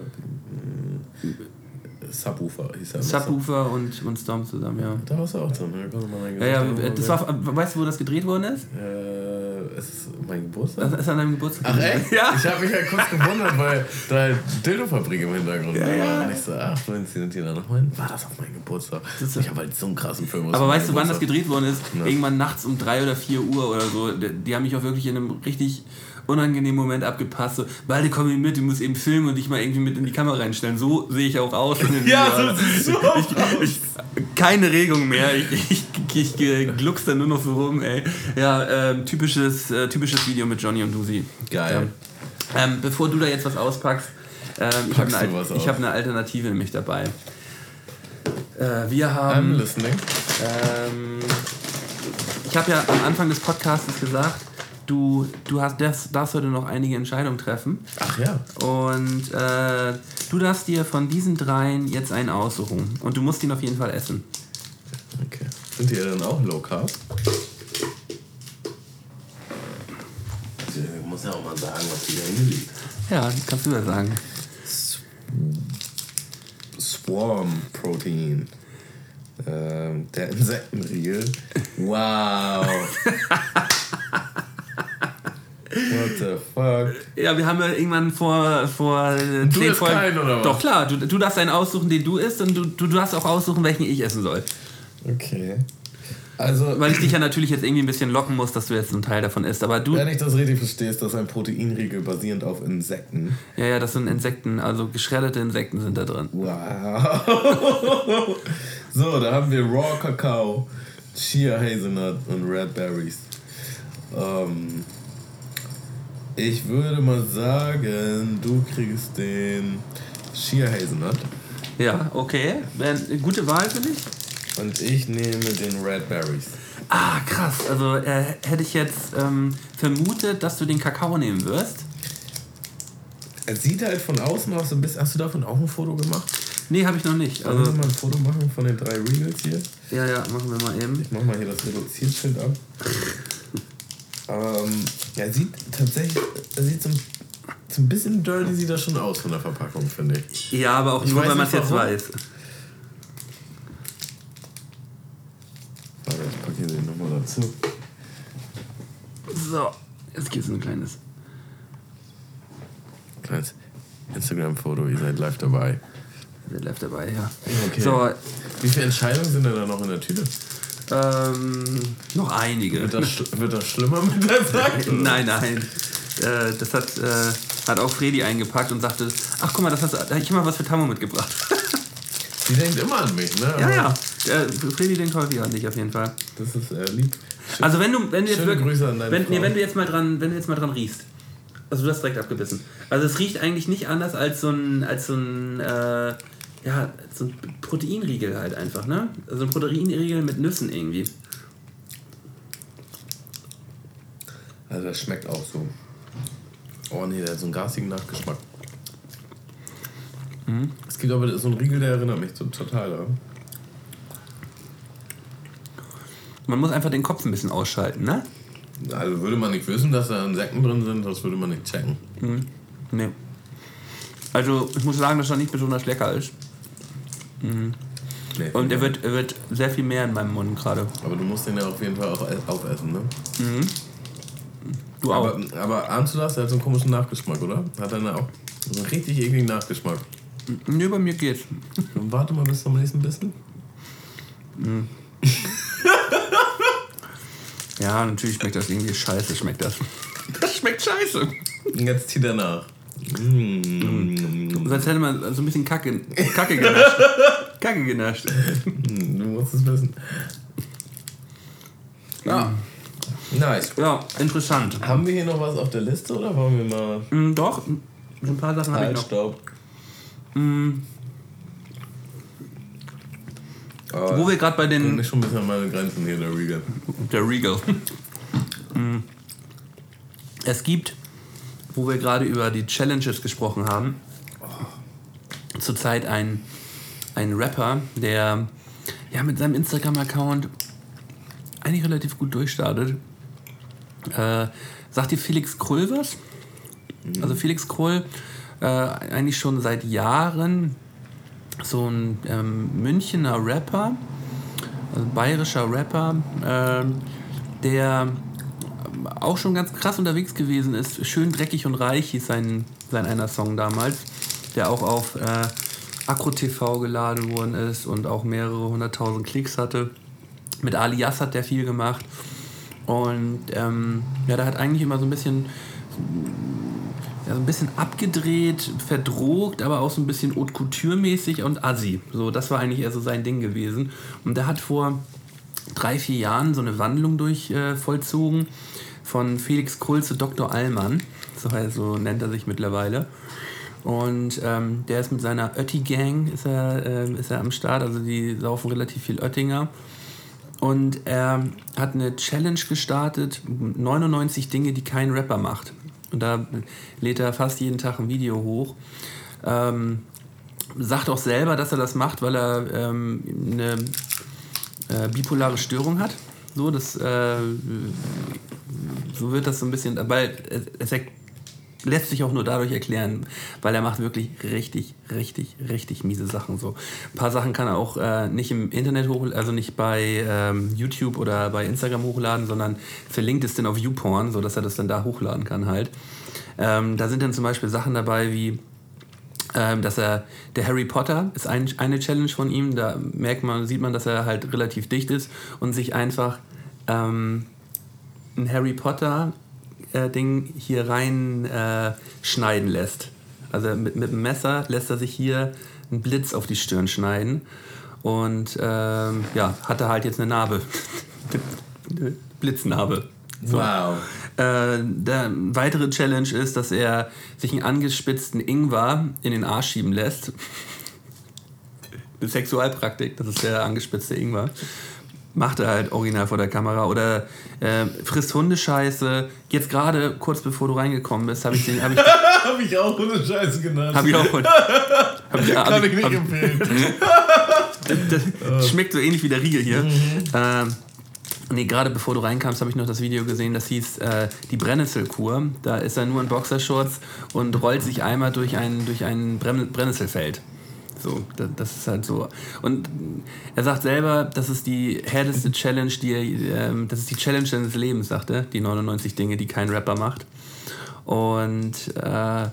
Subwoofer hieß er. ne? Subwoofer und, und Stomp zusammen, ja. Da warst du auch drin, ne? Ja, ja, das war, weißt du, wo das gedreht worden ist? Äh, es ist mein Geburtstag. Das ist an deinem Geburtstag. Ach echt? Ja. Ich habe mich ja kurz gewundert, weil da halt Dildo-Fabrik im Hintergrund war. Und ich so, ach, Florentin und Tina nochmal. War das auf meinen Geburtstag? ist- ich habe halt so einen krassen Film. aus Aber weißt du, wann das gedreht worden ist? Ja. Irgendwann nachts um drei oder vier Uhr oder so. Die, die haben mich auch wirklich in einem richtig unangenehmen Moment abgepasst. So, Walde, komm mit, du musst eben filmen und dich mal irgendwie mit in die Kamera reinstellen. So sehe ich auch aus. Ja, so du ich, ich, keine Regung mehr. Ich, ich, ich, ich gluck's da nur noch so rum, ey. Ja, ähm, typisches, äh, typisches Video mit Johnny und Lucy. Geil. Ähm, bevor du da jetzt was auspackst, ähm, ich habe eine, Al- hab eine Alternative nämlich dabei. Äh, wir I'm haben. listening. Ähm, ich habe ja am Anfang des Podcasts gesagt, du, du hast, das, darfst heute noch einige Entscheidungen treffen. Ach ja. Und äh, du darfst dir von diesen dreien jetzt einen aussuchen. Und du musst ihn auf jeden Fall essen. Okay. Sind die ja dann auch Low Carb? Ich muss ja auch mal sagen, was die da hingelegt Ja, kannst du ja sagen. Swarm Protein. Ähm, der Insektenriegel. Wow. What the fuck? Ja, wir haben ja irgendwann vor, vor Du zehn Folgen. keinen, oder was? Doch klar, du, du darfst einen aussuchen, den du isst und du, du darfst auch aussuchen, welchen ich essen soll. Okay. Also, Weil ich dich ja natürlich jetzt irgendwie ein bisschen locken muss, dass du jetzt einen Teil davon isst. Aber du. wenn ich das richtig verstehe, ist das ein Proteinriegel basierend auf Insekten. Ja, ja, das sind Insekten, also geschredderte Insekten sind da drin. Wow. so, da haben wir Raw Kakao, Chia Hazelnut und Red Berries. Ähm, ich würde mal sagen, du kriegst den Chia Hazelnut Ja, okay. Gute Wahl für dich? und ich nehme den Red Berries. Ah, krass. Also äh, hätte ich jetzt ähm, vermutet, dass du den Kakao nehmen wirst. Es sieht halt von außen aus so ein bisschen. Hast du davon auch ein Foto gemacht? Nee, habe ich noch nicht. Wollen wir Also, mal ein Foto machen von den drei Regals hier? ja, ja, machen wir mal eben. Ich mach mal hier das Reduzierschild ab. Ähm, ja, sieht tatsächlich, er sieht so ein, so ein bisschen dirty sieht das schon aus von der Verpackung, finde ich. Ja, aber auch Ich nur, weil man es jetzt weiß. Warte, ich packe den nochmal dazu. So, jetzt gibt es ein kleines. Kleines Instagram-Foto, ihr seid live dabei. Der bleibt dabei, ja. Okay. So, Wie viele Entscheidungen sind denn da noch in der Tüte? Ähm, noch einige. Wird das, wird das schlimmer mit der Zeit? Nein, nein. Äh, das hat, äh, hat auch Fredi eingepackt und sagte, ach guck mal, das hast, du- ich habe mal was für Tammo mitgebracht. Die denkt immer an mich, ne? ja, ja. Äh, Fredi denkt häufig an dich auf jeden Fall. Das ist äh, lieb. Also wenn du, wenn du jetzt Schöne wirklich, Grüße an deine wenn, nee, wenn du jetzt mal dran, wenn du jetzt mal dran riechst. Also du hast direkt abgebissen. Also es riecht eigentlich nicht anders als so ein, als so ein, äh, ja, so ein Proteinriegel halt einfach, ne? Also ein Proteinriegel mit Nüssen irgendwie. Also das schmeckt auch so. Oh nee, der hat so einen gasigen Nachgeschmack. Es gibt aber so einen Riegel, der erinnert mich so total daran. Man muss einfach den Kopf ein bisschen ausschalten, ne? Also würde man nicht wissen, dass da Insekten drin sind, das würde man nicht checken. Nee. Also ich muss sagen, dass er nicht besonders lecker ist. Nee. Und er wird, er wird sehr viel mehr in meinem Mund gerade. aber du musst den ja auf jeden Fall auch e- aufessen, ne? Du auch. Aber, aber ahnst du das? Der hat so einen komischen Nachgeschmack, oder? Hat er auch so einen richtig ekligen Nachgeschmack. Nee, bei mir geht's. Dann warte mal bis zum nächsten Bissen. Ja, natürlich schmeckt das irgendwie scheiße, schmeckt das. Das schmeckt scheiße. Jetzt zieht er nach. Mm. Sonst hätte man so ein bisschen Kacke, Kacke genascht. Kacke genascht. Mm, Du musst es wissen. Ja. Nice. Ja, interessant. Haben wir hier noch was auf der Liste oder wollen wir mal Mm, doch, so ein paar Sachen habe ich noch. Halsstaub? Wo wir gerade bei den. mich schon ein bisschen an meine Grenzen hier, der Regal. Der Regal. Mm. es gibt, wo wir gerade über die Challenges gesprochen haben, zurzeit ein, ein Rapper, der ja mit seinem Instagram-Account eigentlich relativ gut durchstartet. Äh, sagt dir Felix Krull was? Also Felix Krull, äh, eigentlich schon seit Jahren so ein ähm, Münchener Rapper, also bayerischer Rapper, ähm, der auch schon ganz krass unterwegs gewesen ist. Schön dreckig und reich hieß sein, sein einer Song damals, der auch auf äh, Akro TV geladen worden ist und auch mehrere hunderttausend Klicks hatte. Mit Alias hat der viel gemacht. Und ähm, ja, der hat eigentlich immer so ein bisschen ja, so ein bisschen abgedreht, verdrogt, aber auch so ein bisschen haute couture-mäßig und assi. So, das war eigentlich eher so sein Ding gewesen. Und der hat vor drei, vier Jahren so eine Wandlung durch äh, vollzogen von Felix Krull zu Dr. Allmann. So, so nennt er sich mittlerweile. Und ähm, der ist mit seiner Ötti-Gang ist er, äh, ist er am Start. Also die saufen relativ viel Oettinger. Und er hat eine Challenge gestartet, 99 Dinge, die kein Rapper macht. Und da lädt er fast jeden Tag ein Video hoch. Ähm, sagt auch selber, dass er das macht, weil er ähm, eine äh, bipolare Störung hat. So, das, äh, so wird das so ein bisschen, weil es, es lässt sich auch nur dadurch erklären, weil er macht wirklich richtig, richtig, richtig miese Sachen. So ein paar Sachen kann er auch äh, nicht im Internet hochladen, also nicht bei ähm, YouTube oder bei Instagram hochladen, sondern verlinkt es dann auf YouPorn, so dass er das dann da hochladen kann halt. Ähm, da sind dann zum Beispiel Sachen dabei wie ähm, dass er der Harry Potter ist ein, eine Challenge von ihm. Da merkt man, sieht man, dass er halt relativ dicht ist und sich einfach ähm, ein Harry Potter äh, Ding hier rein äh, schneiden lässt. Also mit, mit dem Messer lässt er sich hier einen Blitz auf die Stirn schneiden und ähm, ja, hat er halt jetzt eine Narbe. Blitznarbe. So. Wow. Äh, der weitere Challenge ist, dass er sich einen angespitzten Ingwer in den Arsch schieben lässt. Eine Sexualpraktik, das ist der angespitzte Ingwer macht er halt original vor der Kamera oder äh, frisst Hundescheiße. Jetzt gerade kurz bevor du reingekommen bist, habe ich den. Habe ich, hab ich auch Hundescheiße genannt. Habe ich auch. Hab ich, Kann ich, ich nicht empfehlen. das, das schmeckt so ähnlich wie der Riegel hier. Mhm. Ähm, Nee, gerade bevor du reinkamst, habe ich noch das Video gesehen, das hieß äh, die Brennnesselkur. Da ist er nur in Boxershorts und rollt sich einmal durch ein, durch ein Brennnesselfeld. So, das ist halt so. Und er sagt selber, das ist die härteste Challenge, die er, ähm, das ist die Challenge seines Lebens, sagt er, die 99 Dinge, die kein Rapper macht. Und äh,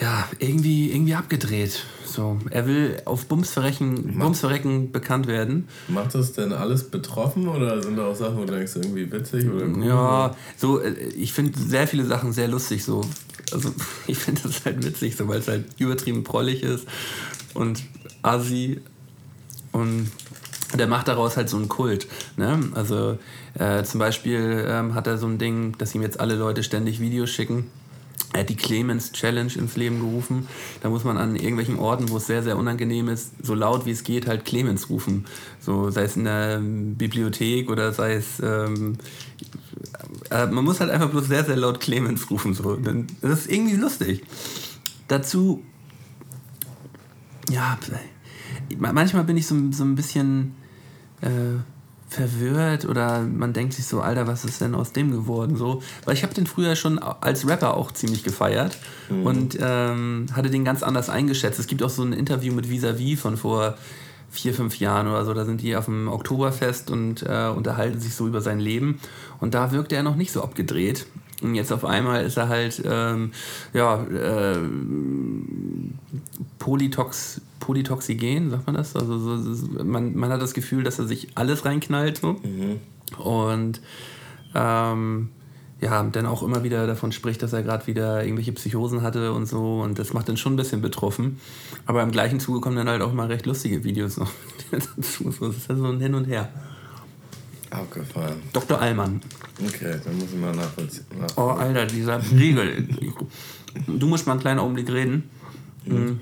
ja, irgendwie, irgendwie abgedreht. So, er will auf Bumsverrecken, Bumsverrecken bekannt werden. Macht das denn alles betroffen oder sind da auch Sachen, wo du denkst, irgendwie witzig oder cool? Ja, so, äh, ich finde sehr viele Sachen sehr lustig. So. Also, ich finde das halt witzig, so, weil es halt übertrieben prollig ist und assi und der macht daraus halt so einen Kult. Ne? Also äh, zum Beispiel ähm, hat er so ein Ding, dass ihm jetzt alle Leute ständig Videos schicken er hat die Clemens Challenge ins Leben gerufen. Da muss man an irgendwelchen Orten, wo es sehr, sehr unangenehm ist, so laut wie es geht, halt Clemens rufen. So, sei es in der Bibliothek oder sei es. Ähm, äh, man muss halt einfach bloß sehr, sehr laut Clemens rufen. So. Das ist irgendwie lustig. Dazu. Ja, manchmal bin ich so, so ein bisschen. Äh, verwirrt oder man denkt sich so, Alter, was ist denn aus dem geworden? So, weil ich habe den früher schon als Rapper auch ziemlich gefeiert mhm. und ähm, hatte den ganz anders eingeschätzt. Es gibt auch so ein Interview mit Visavi von vor vier, fünf Jahren oder so. Da sind die auf dem Oktoberfest und äh, unterhalten sich so über sein Leben. Und da wirkte er noch nicht so abgedreht. Und jetzt auf einmal ist er halt, ähm, ja, äh, Polytox, Polytoxigen, sagt man das? Also so, man, man hat das Gefühl, dass er sich alles reinknallt. So. Mhm. Und ähm, ja, dann auch immer wieder davon spricht, dass er gerade wieder irgendwelche Psychosen hatte und so. Und das macht dann schon ein bisschen betroffen. Aber im gleichen Zuge kommen dann halt auch mal recht lustige Videos noch dazu. Das ist ja so ein Hin und Her. Abgefahren. Dr. Allmann. Okay, dann muss ich mal nachvollziehen. Oh, Alter, dieser Riegel. du musst mal einen kleinen Augenblick reden. Mhm.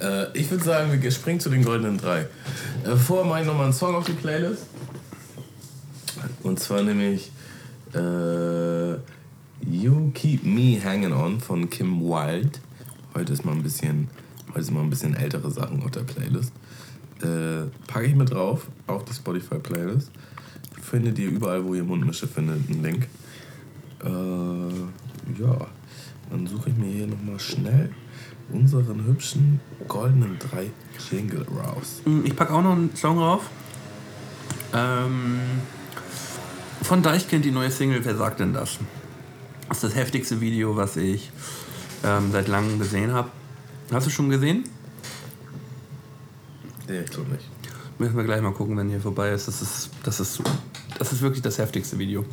Äh, ich würde sagen, wir springen zu den goldenen drei. Äh, vorher mache ich nochmal einen Song auf die Playlist. Und zwar nämlich äh, You Keep Me Hanging On von Kim Wilde. Heute ist mal ein bisschen, heute ist mal ein bisschen ältere Sachen auf der Playlist. Äh, packe ich mit drauf auf die Spotify-Playlist. Findet ihr überall, wo ihr Mundmische findet, einen Link. Äh, ja, dann suche ich mir hier nochmal schnell unseren hübschen goldenen drei Jingle raus. Mm, ich packe auch noch einen Song drauf. Ähm, von Deichkind die neue Single Wer sagt denn das? Das ist das heftigste Video, was ich ähm, seit langem gesehen habe. Hast du schon gesehen? Nee, ich glaube nicht. Müssen wir gleich mal gucken, wenn hier vorbei ist. Das ist, das ist, das ist wirklich das heftigste Video.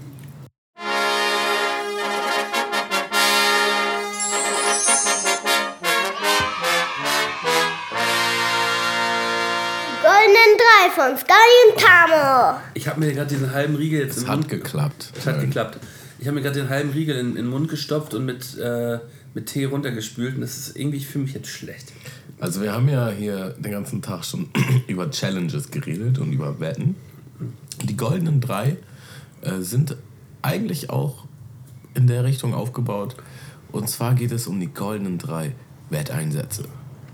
Von Sky und Tamo. Ich habe mir gerade diesen halben Riegel jetzt Es im hat Mund geklappt. Es hat geklappt. Ich habe mir gerade den halben Riegel in, in den Mund gestopft und mit, äh, mit Tee runtergespült und das ist irgendwie, ich fühle mich jetzt schlecht. Also wir haben ja hier den ganzen Tag schon über Challenges geredet und über Wetten. Die goldenen drei äh, sind eigentlich auch in der Richtung aufgebaut. Und zwar geht es um die goldenen drei Wetteinsätze.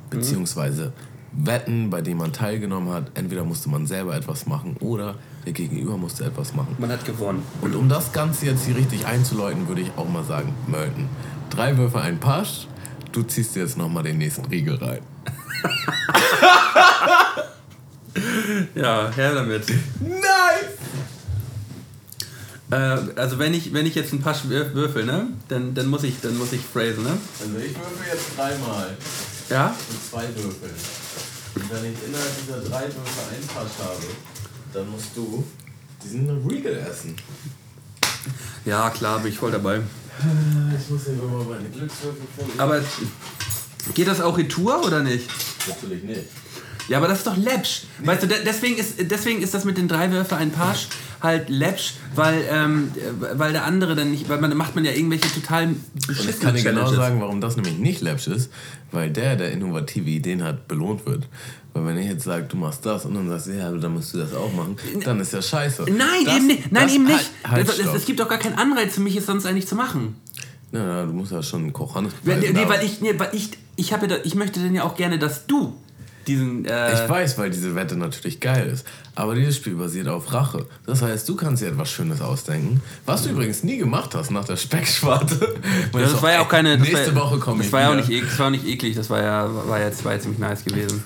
Beziehungsweise Wetten, bei denen man teilgenommen hat. Entweder musste man selber etwas machen oder der Gegenüber musste etwas machen. Man hat gewonnen. Und um das Ganze jetzt hier richtig einzuläuten, würde ich auch mal sagen, Mölten. Drei Würfe, ein Pasch. Du ziehst dir jetzt nochmal den nächsten Riegel rein. Ja, her damit. Nice! Äh, also wenn ich, wenn ich jetzt ein paar Schwür- würfel, ne? Dann, dann muss ich, dann muss ich phrasen, ne? Also ich würfel jetzt dreimal Ja? mit zwei Würfeln. Und wenn ich innerhalb dieser drei Würfel ein Pasch habe, dann musst du diesen Riegel essen. Ja, klar, bin ich voll dabei. Ich muss hier mal meine Glückswürfel finden. Aber geht das auch retour oder nicht? Natürlich nicht. Ja, aber das ist doch läppsch. Weißt du, de- deswegen ist, deswegen ist das mit den drei Würfe ein Pasch halt läppsch, weil, ähm, äh, weil der andere dann nicht, weil man macht man ja irgendwelche total Und ich beschissenen kann dir genau sagen, warum das nämlich nicht läppsch ist, weil der, der innovative Ideen hat, belohnt wird. Weil wenn ich jetzt sage, du machst das und dann sagst du, ja, dann musst du das auch machen, dann ist ja scheiße. Nein, Das- eben nicht. Nein, eben nicht. Halt, halt, es, es, gibt doch gar keinen Anreiz für mich, es sonst eigentlich zu machen. Ja, ja, du musst ja schon Kochanes Nee, nee, aber- weil ich, nee, weil ich, ich, hab ja ich möchte denn ja auch gerne, dass du diesen. Äh, Ich weiß, weil diese Wette natürlich geil ist. Aber dieses Spiel basiert auf Rache. Das heißt, du kannst dir etwas Schönes ausdenken. Was du übrigens nie gemacht hast nach der Speckschwarte. ja, das war ja auch keine. Das Nächste war, Woche komme das ich war ja auch nicht, ek- das war auch nicht eklig, das war ja, war jetzt, war jetzt ziemlich nice gewesen.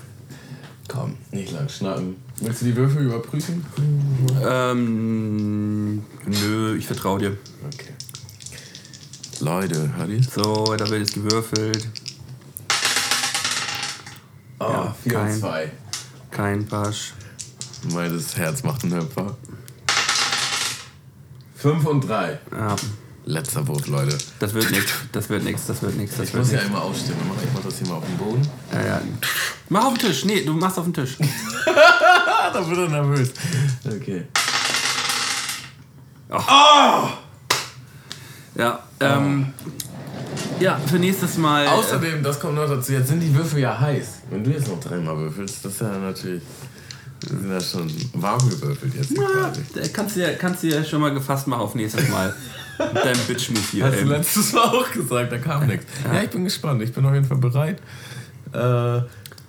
Komm, nicht lang schnacken. Willst du die Würfel überprüfen? Ähm, nö, ich vertraue dir. Okay. Leute, hört ihr's? So, da wird jetzt gewürfelt. Ah, Ja, 4 und kein. 2. Kein Pasch. Meines Herz macht einen Hüpfer. 5 und 3. Ja, Letzter Wurf, Leute. das wird nix, das wird nix, das wird nix, das Ich wird muss ja nix. immer aufstehen. Mach- Ich mach das hier mal auf den Boden. Ja, ja. Mach auf den Tisch. Nee, du machst auf den Tisch. Ah, da wird er nervös. Okay. Ja, ähm, ja, für nächstes Mal. äh, Außerdem, das kommt noch dazu, jetzt sind die Würfel ja heiß. Wenn du jetzt noch dreimal würfelst, das ist ja natürlich. Die sind ja schon warm gewürfelt jetzt da kannst du ja, kannst du ja schon mal gefasst machen auf nächstes Mal. Mit deinem Bitch-Move hier. Hast du letztes Mal auch gesagt, da kam nichts. Ja, ich bin gespannt. Ich bin auf jeden Fall bereit. Äh,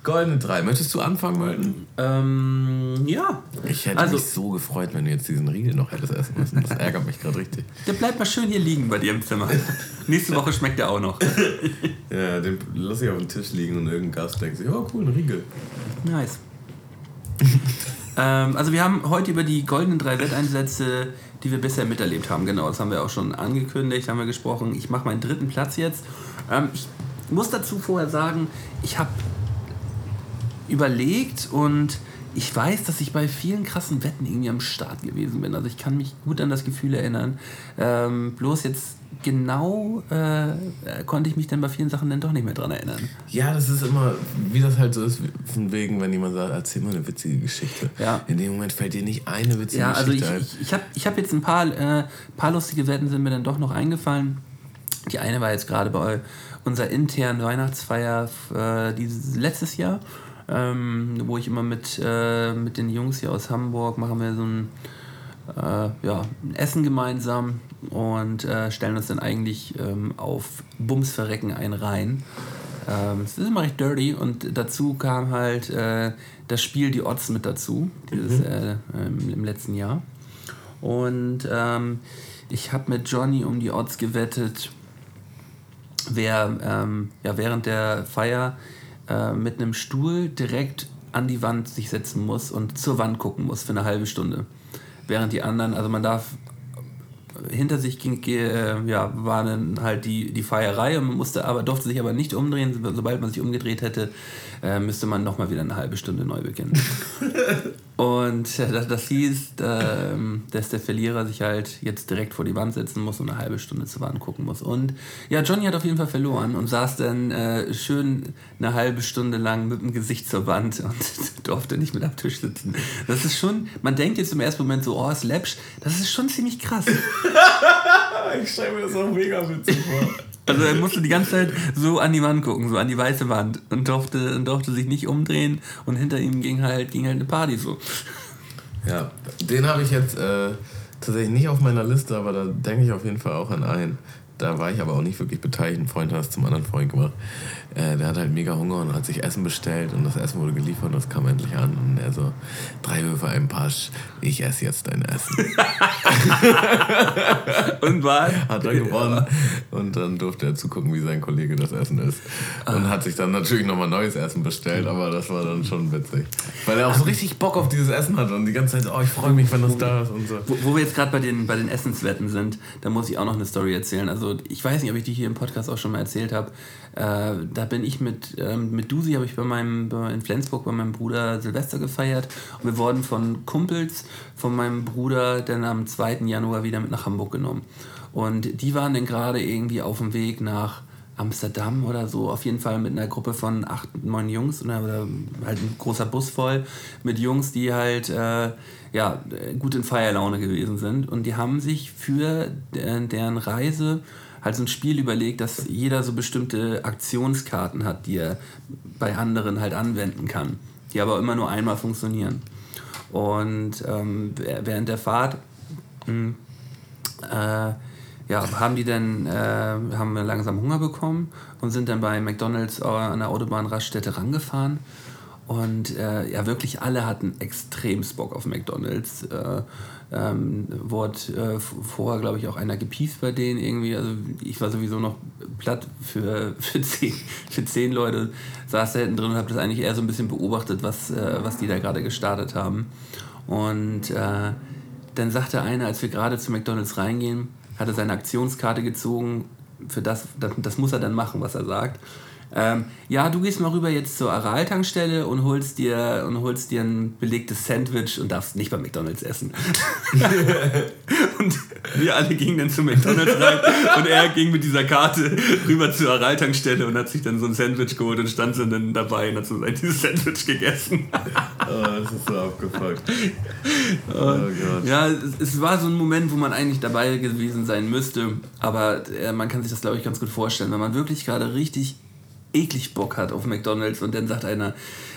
goldene 3. Möchtest du anfangen, Melton? Ähm, ja. Ich hätte Also- mich so gefreut, wenn du jetzt diesen Riegel noch hättest essen müssen. Das ärgert mich gerade richtig. Der bleibt mal schön hier liegen bei dir im Zimmer. Nächste Woche schmeckt der auch noch. Ja, den lass ich auf dem Tisch liegen und irgendein Gast denkt sich, oh cool, ein Riegel. Nice. ähm, also wir haben heute über die goldenen drei Wetteinsätze, die wir bisher miterlebt haben. Genau, das haben wir auch schon angekündigt, haben wir gesprochen. Ich mache meinen dritten Platz jetzt. Ähm, ich muss dazu vorher sagen, ich habe überlegt und ich weiß, dass ich bei vielen krassen Wetten irgendwie am Start gewesen bin. Also ich kann mich gut an das Gefühl erinnern. Ähm, bloß jetzt genau äh, äh, konnte ich mich dann bei vielen Sachen dann doch nicht mehr dran erinnern. Ja, das ist immer, wie das halt so ist, von wegen, wenn jemand sagt, erzähl mal eine witzige Geschichte. Ja. In dem Moment fällt dir nicht eine witzige Ja, also ich, Geschichte ein. ich, ich habe ich hab jetzt ein paar, äh, paar lustige Wetten sind mir dann doch noch eingefallen. Die eine war jetzt gerade bei unserer internen Weihnachtsfeier äh, dieses, letztes Jahr, ähm, wo ich immer mit, äh, mit den Jungs hier aus Hamburg machen wir so ein, äh, ja, ein Essen gemeinsam und äh, stellen uns dann eigentlich ähm, auf Bumsverrecken ein rein. Ähm, ist immer recht dirty und dazu kam halt äh, das Spiel Die Odds mit dazu, dieses, äh, ähm, im letzten Jahr. Und ähm, ich habe mit Johnny um die Odds gewettet, wer ähm, ja, während der Feier äh, mit einem Stuhl direkt an die Wand sich setzen muss und zur Wand gucken muss für eine halbe Stunde. Während die anderen, also man darf hinter sich ging, äh, ja, war dann halt die, die Feierei und man musste aber, durfte sich aber nicht umdrehen. Sobald man sich umgedreht hätte, äh, müsste man nochmal wieder eine halbe Stunde neu beginnen. Und äh, das, das hieß, ähm, dass der Verlierer sich halt jetzt direkt vor die Wand setzen muss und eine halbe Stunde zur Wand gucken muss. Und ja, Johnny hat auf jeden Fall verloren und saß dann äh, schön eine halbe Stunde lang mit dem Gesicht zur Wand und durfte nicht mit am Tisch sitzen. Das ist schon, man denkt jetzt im ersten Moment so, oh, ist läppsch. Das ist schon ziemlich krass. ich stelle mir das auch mega witzig vor. Also er musste die ganze Zeit so an die Wand gucken, so an die weiße Wand und durfte, und durfte sich nicht umdrehen und hinter ihm ging halt, ging halt eine Party so. Ja, den habe ich jetzt äh, tatsächlich nicht auf meiner Liste, aber da denke ich auf jeden Fall auch an einen. Da war ich aber auch nicht wirklich beteiligt. Ein Freund hat es zum anderen Freund gemacht. Äh, der hat halt mega Hunger und hat sich Essen bestellt und das Essen wurde geliefert und das kam endlich an. Und er so, drei Würfe, ein Pasch, ich esse jetzt dein Essen. und war? Hat er gewonnen. Und dann durfte er zugucken, wie sein Kollege das Essen isst. Und Ah. hat sich dann natürlich nochmal neues Essen bestellt, aber das war dann schon witzig. Weil er auch so richtig Bock auf dieses Essen hat und die ganze Zeit, oh, ich freue mich, wenn das da ist und so. Wo, wo wir jetzt gerade bei den, bei den Essenswetten sind, da muss ich auch noch eine Story erzählen. Also ich weiß nicht, ob ich die hier im Podcast auch schon mal erzählt habe. Äh, da bin ich mit, ähm, mit Dusi, habe ich bei meinem, in Flensburg bei meinem Bruder Silvester gefeiert. Und wir wurden von Kumpels von meinem Bruder dann am 2. Januar wieder mit nach Hamburg genommen. Und die waren dann gerade irgendwie auf dem Weg nach Amsterdam oder so, auf jeden Fall mit einer Gruppe von acht, neun Jungs oder, halt ein großer Bus voll mit Jungs, die halt äh, ja, gut in Feierlaune gewesen sind. Und die haben sich für de- deren Reise halt so ein Spiel überlegt, dass jeder so bestimmte Aktionskarten hat, die er bei anderen halt anwenden kann, die aber immer nur einmal funktionieren. Und ähm, während der Fahrt mh, äh, ja, haben die dann äh, haben wir langsam Hunger bekommen und sind dann bei McDonalds an der Autobahnraststätte rangefahren. Und äh, ja, wirklich alle hatten extrem Bock auf McDonalds. Äh, ähm, wurde äh, vorher, glaube ich, auch einer gepiest bei denen irgendwie. Also ich war sowieso noch platt für, für, zehn, für zehn Leute. Saß da hinten drin und habe das eigentlich eher so ein bisschen beobachtet, was, äh, was die da gerade gestartet haben. Und äh, dann sagte einer, als wir gerade zu McDonalds reingehen, hat er seine Aktionskarte gezogen. Für das, das, das muss er dann machen, was er sagt. Ähm, ja, du gehst mal rüber jetzt zur Aral-Tankstelle und holst dir und holst dir ein belegtes Sandwich und darfst nicht bei McDonalds essen. und wir alle gingen dann zu McDonalds rein und er ging mit dieser Karte rüber zur Aral-Tankstelle und hat sich dann so ein Sandwich geholt und stand dann dabei und hat so dieses Sandwich gegessen. Oh, das ist so abgefuckt. Oh Gott. Ja, es, es war so ein Moment, wo man eigentlich dabei gewesen sein müsste. Aber äh, man kann sich das, glaube ich, ganz gut vorstellen. Wenn man wirklich gerade richtig eklig Bock hat auf McDonalds und dann sagt einer,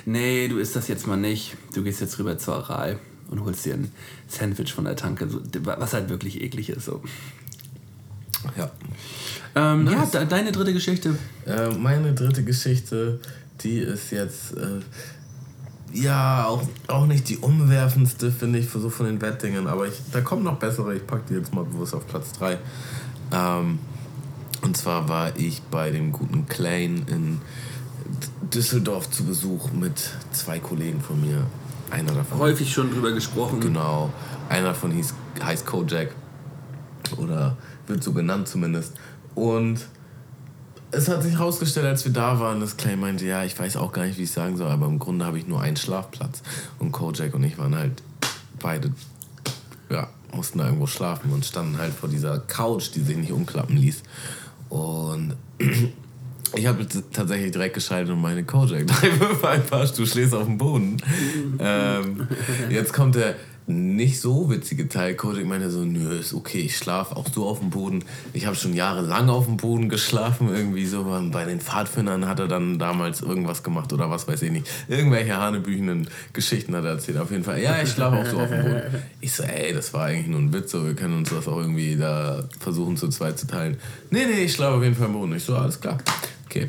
nee, du isst das jetzt mal nicht. Du gehst jetzt rüber zur Aral und holst dir ein Sandwich von der Tanke. Was halt wirklich eklig ist. So. Ja. Ähm, Nice. Ja, de deine dritte Geschichte. Äh, meine dritte Geschichte, die ist jetzt äh, ja auch, auch nicht die umwerfendste, finde ich, für so von den Wettdingen, aber ich, da kommen noch bessere. Ich packe die jetzt mal bewusst auf Platz 3. Ähm, und zwar war ich bei dem guten Klein in Düsseldorf zu Besuch mit zwei Kollegen von mir. Einer davon. Häufig schon drüber gesprochen. Genau. Einer davon hieß, heißt Kojak. Oder wird so genannt zumindest. Und es hat sich herausgestellt, als wir da waren, dass Clay meinte, ja, ich weiß auch gar nicht, wie ich sagen soll, aber im Grunde habe ich nur einen Schlafplatz. Und Kojak und ich waren halt beide, ja, mussten da irgendwo schlafen und standen halt vor dieser Couch, die sich nicht umklappen ließ. Und ich habe tatsächlich direkt geschaltet und meine Kojak, drei Würfe, ein paar, du schläfst auf dem Boden. ähm, jetzt kommt der nicht so witzige Teil. Kojak meinte so, nö, ist okay, ich schlafe auch so auf dem Boden. Ich habe schon jahrelang auf dem Boden geschlafen, irgendwie so. Bei den Pfadfindern hat er dann damals irgendwas gemacht oder was weiß ich nicht. Irgendwelche hanebüchenden Geschichten hat er erzählt. Auf jeden Fall, ja, ich schlafe auch so auf dem Boden. Ich so, ey, das war eigentlich nur ein Witz, so, wir können uns das auch irgendwie da versuchen zu zweit zu teilen. Nee, nee, ich schlafe auf jeden Fall am Boden. Ich so, alles klar. Okay.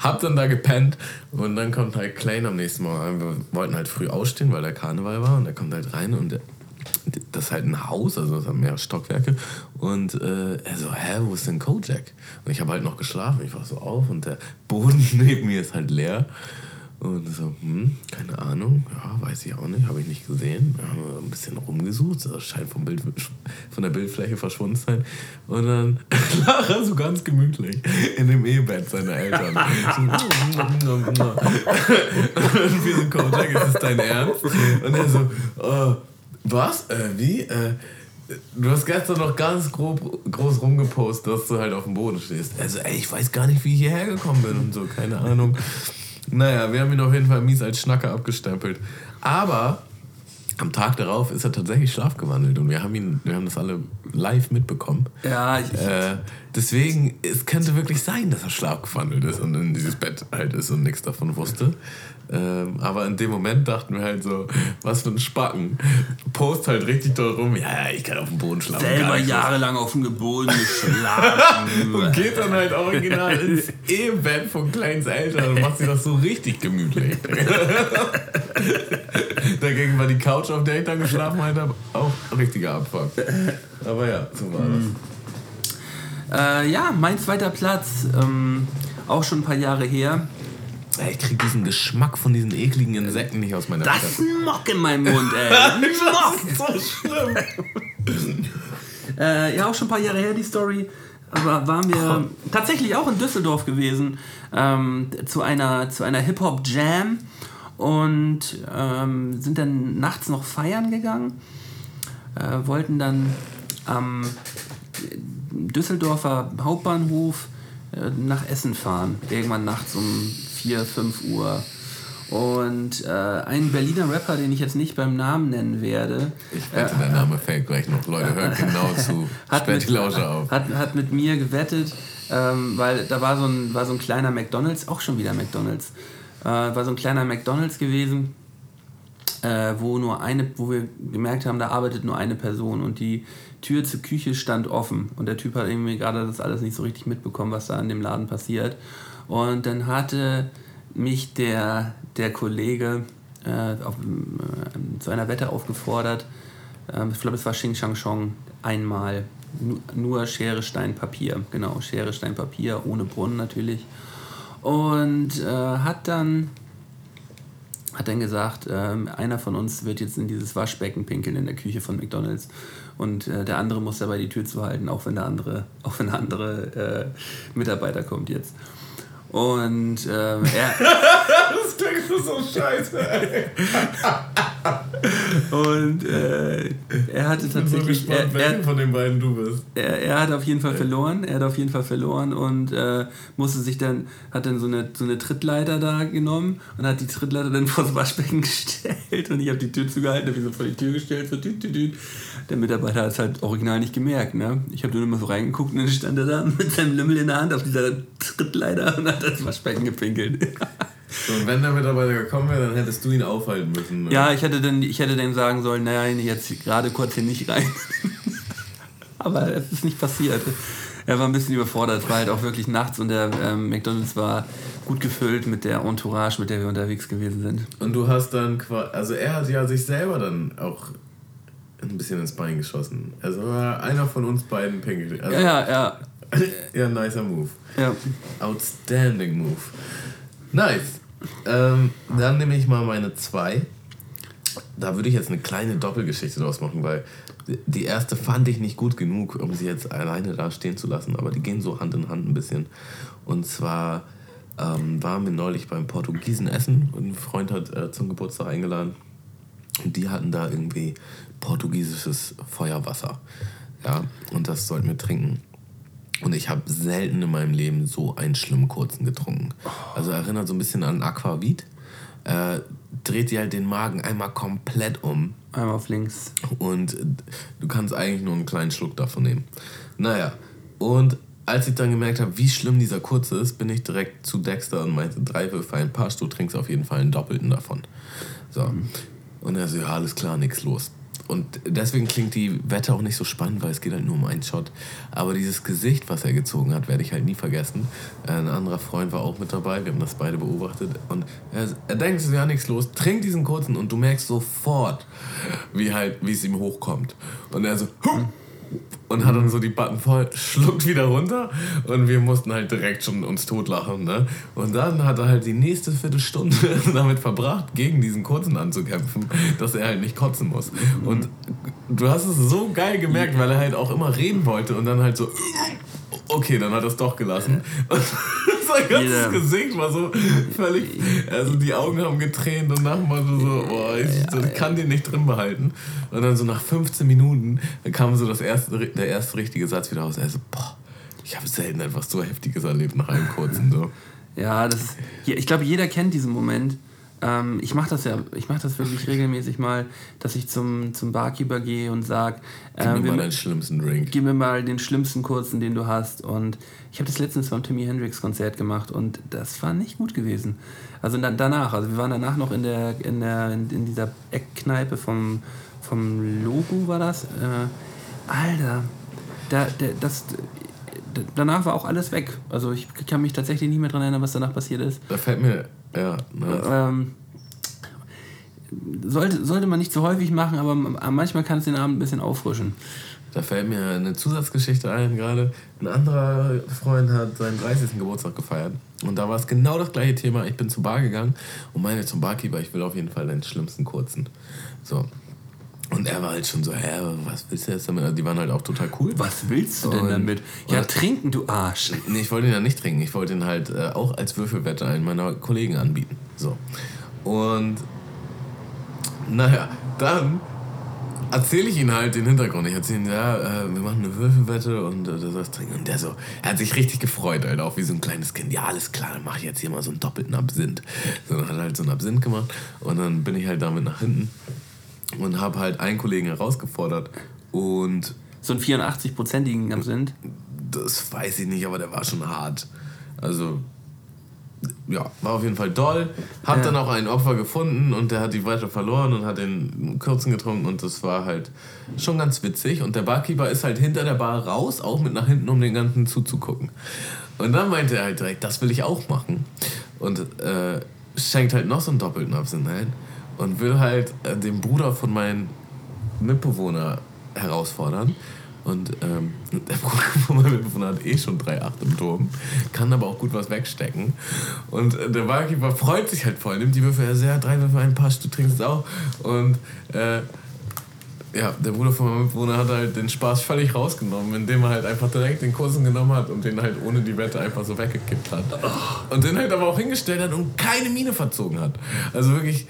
Hab dann da gepennt und dann kommt halt Klein am nächsten rein. Wir wollten halt früh ausstehen, weil der Karneval war und der kommt halt rein und das ist halt ein Haus, also das hat mehrere Stockwerke. Und äh, er so, hä, wo ist denn Kojak? Und ich habe halt noch geschlafen. Ich war so auf und der Boden neben mir ist halt leer. Und so, hm, keine Ahnung, ja, weiß ich auch nicht, habe ich nicht gesehen. Wir haben ein bisschen rumgesucht, das scheint vom Bild, von der Bildfläche verschwunden zu sein. Und dann lag er so ganz gemütlich in dem Ehebett seiner Eltern. So, und wir sind Kodak, ist das dein Ernst? Und er so, äh, was? Äh, wie? Äh, Du hast gestern noch ganz grob, groß rumgepostet, dass du halt auf dem Boden stehst. Also, ey, ich weiß gar nicht, wie ich hierher gekommen bin und so, keine Ahnung. Naja, wir haben ihn auf jeden Fall mies als Schnacker abgestempelt. Aber am Tag darauf ist er tatsächlich schlafgewandelt und wir haben ihn, wir haben das alle live mitbekommen. Ja, ich, Äh, deswegen, es könnte wirklich sein, dass er schlafgewandelt ist und in dieses Bett halt ist und nichts davon wusste. Ähm, aber in dem Moment dachten wir halt so, was für ein Spacken. Post halt richtig doll rum, ja, ja, ich kann auf dem Boden schlafen. selber jahrelang auf dem Boden geschlafen. Und geht dann halt original ins Ehebett von Kleins Eltern und macht sich das so richtig gemütlich. Dagegen war die Couch, auf der ich dann geschlafen habe, auch richtiger Abfuck. Aber ja, so war das. äh, ja, mein zweiter Platz, ähm, auch schon ein paar Jahre her. Ey, Ich krieg diesen Geschmack von diesen ekligen Insekten nicht aus meiner Das Fresse. Mock in meinem Mund, ey. Mock. so schlimm. Äh, ja, auch schon ein paar Jahre her die Story. Aber waren wir tatsächlich auch in Düsseldorf gewesen ähm, zu einer, zu einer Hip-Hop-Jam und ähm, sind dann nachts noch feiern gegangen. Äh, wollten dann am Düsseldorfer Hauptbahnhof äh, nach Essen fahren. Irgendwann nachts um 4, 5 Uhr. Und äh, ein Berliner Rapper, den ich jetzt nicht beim Namen nennen werde, Ich wette, der Name fällt gleich noch. Leute, hört genau zu. hat Sperrt mit, die Lausche auf. hat, hat mit mir gewettet, ähm, weil da war so, ein, war so ein kleiner McDonalds, auch schon wieder McDonalds, äh, war so ein kleiner McDonalds gewesen, äh, wo nur eine, wo wir gemerkt haben, da arbeitet nur eine Person und die Tür zur Küche stand offen und der Typ hat irgendwie gerade das alles nicht so richtig mitbekommen, was da in dem Laden passiert. Und dann hatte mich der, der Kollege äh, auf, äh, zu einer Wette aufgefordert. Ähm, ich glaube, es war Xing Shang Chong einmal. Nu- Nur Schere, Stein, Papier. Genau, Schere, Stein, Papier, ohne Brunnen natürlich. Und äh, hat dann hat dann gesagt, ähm, einer von uns wird jetzt in dieses Waschbecken pinkeln in der Küche von McDonalds und äh, der andere muss dabei die Tür zuhalten, auch wenn der andere, auch wenn der andere äh, Mitarbeiter kommt jetzt. Und ähm, er, Das klingt so scheiße, und äh, er hatte Ich bin tatsächlich, er, gespannt, er, welchen von den beiden du bist. er, er hat auf jeden Fall verloren. Er hat auf jeden Fall verloren und äh, musste sich dann, hat dann so eine, so eine Trittleiter da genommen und hat die Trittleiter dann vor das Waschbecken gestellt und ich habe die Tür zugehalten, habe ihn so vor die Tür gestellt, so düt, düt, düt. Der Mitarbeiter hat es halt original nicht gemerkt, ne? Ich habe dann immer so reingeguckt und dann stand er da mit seinem Lümmel in der Hand auf dieser Trittleiter und hat das Waschbecken gepinkelt. So, und wenn der Mitarbeiter gekommen wäre, dann hättest du ihn aufhalten müssen. ne? Ja, ich hätte dann, ich hätte dann sagen sollen, nein, jetzt gerade kurz hier nicht rein. Aber es ist nicht passiert. Er war ein bisschen überfordert. Es war halt auch wirklich nachts und der ähm, McDonalds war gut gefüllt mit der Entourage, mit der wir unterwegs gewesen sind. Und du hast dann quasi, also er hat ja sich selber dann auch ein bisschen ins Bein geschossen. Also war einer von uns beiden pinkelt. Also, Ja, ja, ja, nicer Move. ja. Outstanding Move. Nice. Ähm, dann nehme ich mal meine zwei. Da würde ich jetzt eine kleine Doppelgeschichte draus machen, weil die erste fand ich nicht gut genug, um sie jetzt alleine da stehen zu lassen, aber die gehen so Hand in Hand ein bisschen. Und zwar ähm, waren wir neulich beim Portugiesen essen und ein Freund hat äh, zum Geburtstag eingeladen. Und die hatten da irgendwie portugiesisches Feuerwasser. Ja, und das sollten wir trinken. Und ich habe selten in meinem Leben so einen schlimmen kurzen getrunken. Also erinnert so ein bisschen an Aquavit. Äh, dreht dir halt den Magen einmal komplett um Einmal auf links. und du kannst eigentlich nur einen kleinen Schluck davon nehmen. Naja, und als ich dann gemerkt habe, wie schlimm dieser kurze ist, bin ich direkt zu Dexter und meinte, drei für ein Pasch, du trinkst auf jeden Fall einen doppelten davon. So. Und er so, ja, alles klar, nix los. Und deswegen klingt die Wette auch nicht so spannend, weil es geht halt nur um einen Shot. Aber dieses Gesicht, was er gezogen hat, werde ich halt nie vergessen. Ein anderer Freund war auch mit dabei, wir haben das beide beobachtet. Und er, er denkt, es ist ja nichts los, trink diesen kurzen und du merkst sofort, wie halt, wie es ihm hochkommt. Und er so, huh! Und hat dann so die Button voll, schluckt wieder runter und wir mussten halt direkt schon uns totlachen. Ne? Und dann hat er halt die nächste Viertelstunde damit verbracht, gegen diesen Kurzen anzukämpfen, dass er halt nicht kotzen muss. Und du hast es so geil gemerkt, weil er halt auch immer reden wollte und dann halt so, okay, dann hat er es doch gelassen. Sein ganzes Jeder. Gesicht war so völlig, also die Augen haben getränt und nach dem Motto so, boah, ich, ich kann den nicht drin behalten. Und dann so nach 15 Minuten dann kam so das erste, der erste richtige Satz wieder raus. Er so, boah, ich habe selten etwas so Heftiges erlebt nach einem kurzen. So. Ja, das ich glaube, jeder kennt diesen Moment. Ähm, ich mache das ja, ich mache das wirklich regelmäßig mal, dass ich zum, zum Barkeeper gehe und sage, Gib ähm, mir wir- mal deinen schlimmsten Drink. gib mir mal den schlimmsten kurzen, den du hast. Und ich habe das letztens beim Timmy Hendrix Konzert gemacht und das war nicht gut gewesen. Also da, danach, also wir waren danach noch in der in der in, dieser Eckkneipe vom vom Logo war das. Äh, Alter, da, der, das danach war auch alles weg. Also ich kann mich tatsächlich nicht mehr daran erinnern, was danach passiert ist. Da fällt mir, ja, ne, Ähm, sollte, sollte man nicht so häufig machen, aber m- manchmal kann es den Abend ein bisschen auffrischen. Da fällt mir eine Zusatzgeschichte ein gerade. Ein anderer Freund hat seinen 30. Geburtstag gefeiert. Und da war es genau das gleiche Thema. Ich bin zur Bar gegangen und meinte zum Barkeeper, ich will auf jeden Fall den schlimmsten kurzen. So. Und er war halt schon so, hä, was willst du jetzt damit? Also die waren halt auch total cool. Was willst du denn Und- damit? Ja, Was? trinken, du Arsch. Nee, ich wollte ihn ja nicht trinken. Ich wollte ihn halt äh, auch als Würfelwette einen meiner Kollegen anbieten. So. Und naja, dann erzähle ich ihm halt den Hintergrund. Ich erzähle ihm, ja, äh, wir machen eine Würfelwette und äh, du sollst trinken. Und der so, er hat sich richtig gefreut, halt, auch wie so ein kleines Kind. Ja, alles klar, dann mache ich jetzt hier mal so einen doppelten Absinth. So, dann hat er halt so einen Absinth gemacht und dann bin ich halt damit nach hinten und habe halt einen Kollegen herausgefordert und So einen 84-prozentigen Absinth. das weiß ich nicht, aber der war schon hart. Also, ja, war auf jeden Fall doll. Hab Ja. dann auch ein Opfer gefunden und der hat die weiter verloren und hat den Kürzen getrunken und das war halt schon ganz witzig. Und der Barkeeper ist halt hinter der Bar raus, auch mit nach hinten, um den ganzen zuzugucken. Und dann meinte er halt direkt, das will ich auch machen. Und äh, schenkt halt noch so einen doppelten Absinth ein und will halt äh, den Bruder von meinem Mitbewohner herausfordern. Und ähm, der Bruder von meinem Mitbewohner hat eh schon 3,8 im Turm, kann aber auch gut was wegstecken. Und äh, der Barkeeper freut sich halt voll, nimmt die Würfel, er ja, drei Würfel, ein Pasch, du trinkst es auch. Und äh, ja, der Bruder von meinem Mitbewohner hat halt den Spaß völlig rausgenommen, indem er halt einfach direkt den Kursen genommen hat und den halt ohne die Wette einfach so weggekippt hat. Und den halt aber auch hingestellt hat und keine Miene verzogen hat. Also wirklich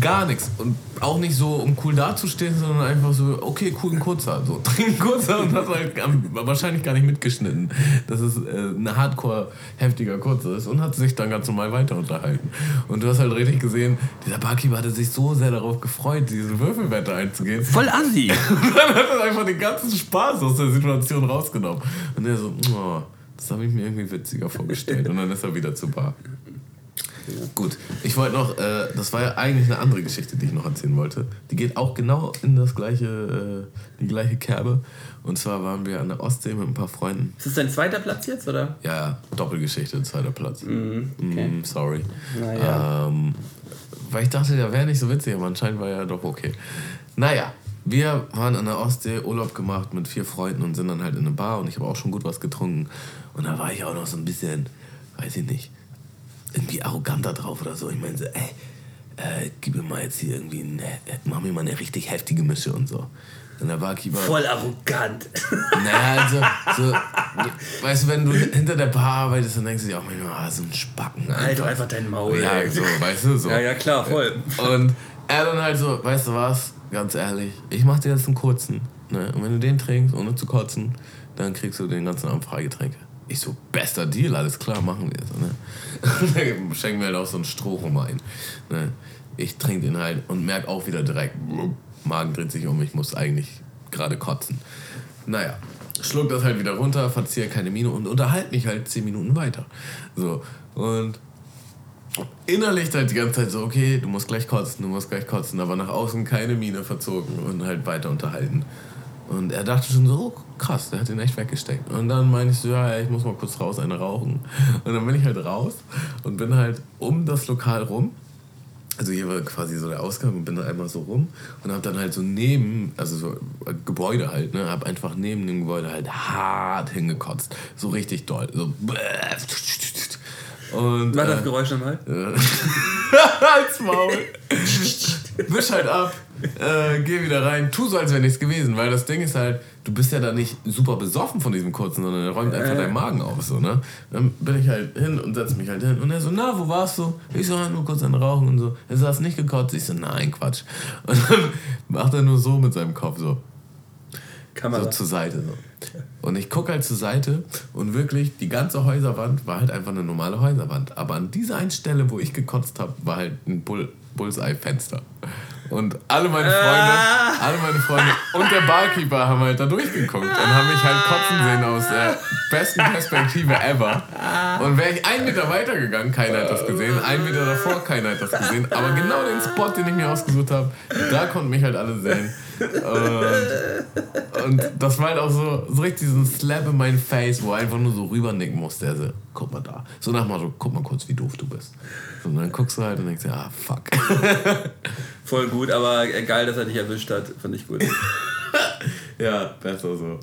gar nichts. Und auch nicht so, um cool dazustehen, sondern einfach so, okay, cool, ein kurzer. So, trink kurzer und hat halt wahrscheinlich gar nicht mitgeschnitten, dass es äh, ein hardcore heftiger kurzer ist und hat sich dann ganz normal weiter unterhalten. Und du hast halt richtig gesehen, dieser Barkeeper hatte sich so sehr darauf gefreut, diese Würfelwette einzugehen. Voll assi. Und dann hat er einfach den ganzen Spaß aus der Situation rausgenommen. Und er so, oh, das habe ich mir irgendwie witziger vorgestellt. Und dann ist er wieder zur Bar. Gut, ich wollte noch, äh, das war ja eigentlich eine andere Geschichte, die ich noch erzählen wollte. Die geht auch genau in das gleiche, äh, die gleiche Kerbe. Und zwar waren wir an der Ostsee mit ein paar Freunden. Ist das dein zweiter Platz jetzt, oder? Ja, ja, Doppelgeschichte, zweiter Platz. okay. Mm, sorry. Naja. Ähm, weil ich dachte, der wäre nicht so witzig, aber anscheinend war er doch okay. Naja, wir waren an der Ostsee, Urlaub gemacht mit vier Freunden und sind dann halt in eine Bar und ich habe auch schon gut was getrunken. Und da war ich auch noch so ein bisschen, weiß ich nicht, irgendwie arroganter drauf oder so. Ich meine so, ey, äh, gib mir mal jetzt hier irgendwie, eine, mach mir mal eine richtig heftige Mische und so. Und der Barkeeper... Voll arrogant. Naja, also, so, weißt du, wenn du hinter der Bar arbeitest, dann denkst du dir auch manchmal, ah, so ein Spacken. Halt doch einfach dein Maul. Ja, ey. so, weißt du, so. Ja, ja, klar, voll. Und er dann halt so, weißt du was, ganz ehrlich, ich mach dir jetzt einen kurzen. Ne? Und wenn du den trinkst, ohne zu kotzen, dann kriegst du den ganzen Abend Freigetränke. Ich so, bester Deal, alles klar, machen wir so, ne? Schenken wir halt auch so einen Strohrum ein. Ne? Ich trinke den halt und merk auch wieder direkt, Magen dreht sich um, ich muss eigentlich gerade kotzen. Naja, schluck das halt wieder runter, verziehe keine Miene und unterhalte mich halt 10 Minuten weiter. So, und innerlich halt die ganze Zeit so, okay, du musst gleich kotzen, du musst gleich kotzen, aber nach außen keine Miene verzogen und halt weiter unterhalten. Und er dachte schon so, oh, krass, der hat den echt weggesteckt. Und dann meine ich so, ja, ich muss mal kurz raus, eine rauchen. Und dann bin ich halt raus und bin halt um das Lokal rum also hier war quasi so der Ausgang und bin dann einmal so rum und habe dann halt so neben, also so äh, Gebäude halt, ne, habe einfach neben dem Gebäude halt hart hingekotzt. So richtig doll. So. Und, Mach das äh, Geräusch nochmal. Als Maul. Wisch halt ab, äh, geh wieder rein, tu so, als wäre nichts gewesen, weil das Ding ist halt, du bist ja da nicht super besoffen von diesem kurzen, sondern er räumt einfach Äh. deinen Magen auf, so, ne? Dann bin ich halt hin und setz mich halt hin und er so, na, wo warst du? Ich so, ja, nur kurz ein Rauchen und so. Er so, hast nicht gekotzt? Ich so, nein, Quatsch. Und dann macht er nur so mit seinem Kopf, so Kamera. so zur Seite. So. Und ich gucke halt zur Seite und wirklich, die ganze Häuserwand war halt einfach eine normale Häuserwand. Aber an dieser einen Stelle, wo ich gekotzt habe, war halt ein Bull Bullseye-Fenster. Und alle meine Freunde, alle meine Freunde und der Barkeeper haben halt da durchgeguckt und haben mich halt kotzen sehen aus der besten Perspektive ever. Und wäre ich einen Meter weiter gegangen, keiner hat das gesehen. Einen Meter davor, keiner hat das gesehen. Aber genau den Spot, den ich mir ausgesucht habe, da konnten mich halt alle sehen. Und und das war halt auch so, so richtig so ein Slap in mein Face, wo er einfach nur so rübernicken musste. Er so, guck mal da. So nach dem Motto, guck mal kurz, wie doof du bist. So, und dann guckst du halt und denkst dir, ah, fuck. Voll gut, aber geil, dass er dich erwischt hat. Fand ich gut. ja, besser so.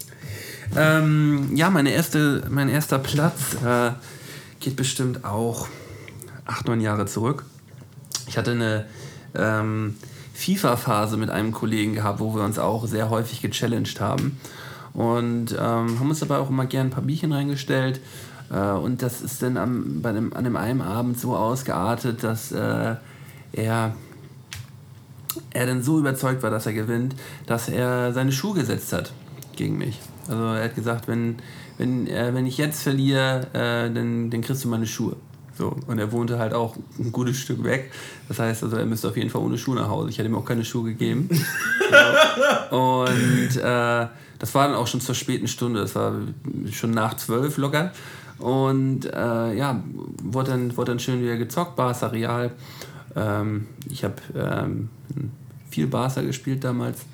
ähm, ja, meine erste, mein erster Platz äh, geht bestimmt auch acht, neun Jahre zurück. Ich hatte eine ähm, FIFA-Phase mit einem Kollegen gehabt, wo wir uns auch sehr häufig gechallenged haben. Und ähm, haben uns dabei auch immer gern ein paar Bierchen reingestellt. Äh, und das ist dann am, bei dem, an dem einen Abend so ausgeartet, dass äh, er er dann so überzeugt war, dass er gewinnt, dass er seine Schuhe gesetzt hat gegen mich. Also er hat gesagt, wenn, wenn, äh, wenn ich jetzt verliere, äh, dann, dann kriegst du meine Schuhe. So, und er wohnte halt auch ein gutes Stück weg. Das heißt, also er müsste auf jeden Fall ohne Schuhe nach Hause. Ich hätte ihm auch keine Schuhe gegeben. so. Und äh, das war dann auch schon zur späten Stunde. Das war schon nach zwölf locker. Und äh, ja, wurde dann, wurde dann schön wieder gezockt, Barca Real. Ähm, ich habe ähm, viel Barca gespielt damals.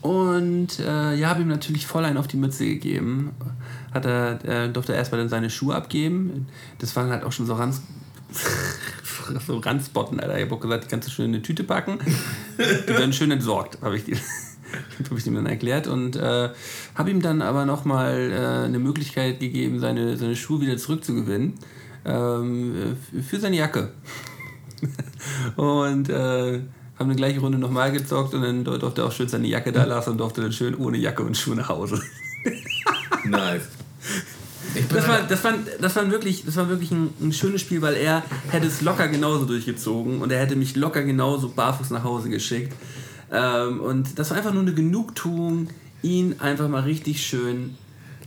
Und äh, ja, habe ihm natürlich voll einen auf die Mütze gegeben. Hat er, äh, durfte erstmal dann seine Schuhe abgeben. Das waren halt auch schon so Ranz. so Ranzbotten, Alter. Ich habe auch gesagt, die kannst du schön in eine Tüte packen. Die werden schön entsorgt, habe ich, hab ich ihm dann erklärt. Und äh, habe ihm dann aber nochmal äh, eine Möglichkeit gegeben, seine, seine Schuhe wieder zurückzugewinnen. Ähm, äh, für seine Jacke. Und äh, haben eine gleiche Runde nochmal gezockt und dann durfte er auch schön seine Jacke da lassen und durfte dann schön ohne Jacke und Schuhe nach Hause. Nice. Das war, halt, das war, das war wirklich, das war wirklich ein, ein schönes Spiel, weil er hätte es locker genauso durchgezogen und er hätte mich locker genauso barfuß nach Hause geschickt. Ähm, und das war einfach nur eine Genugtuung, ihn einfach mal richtig schön.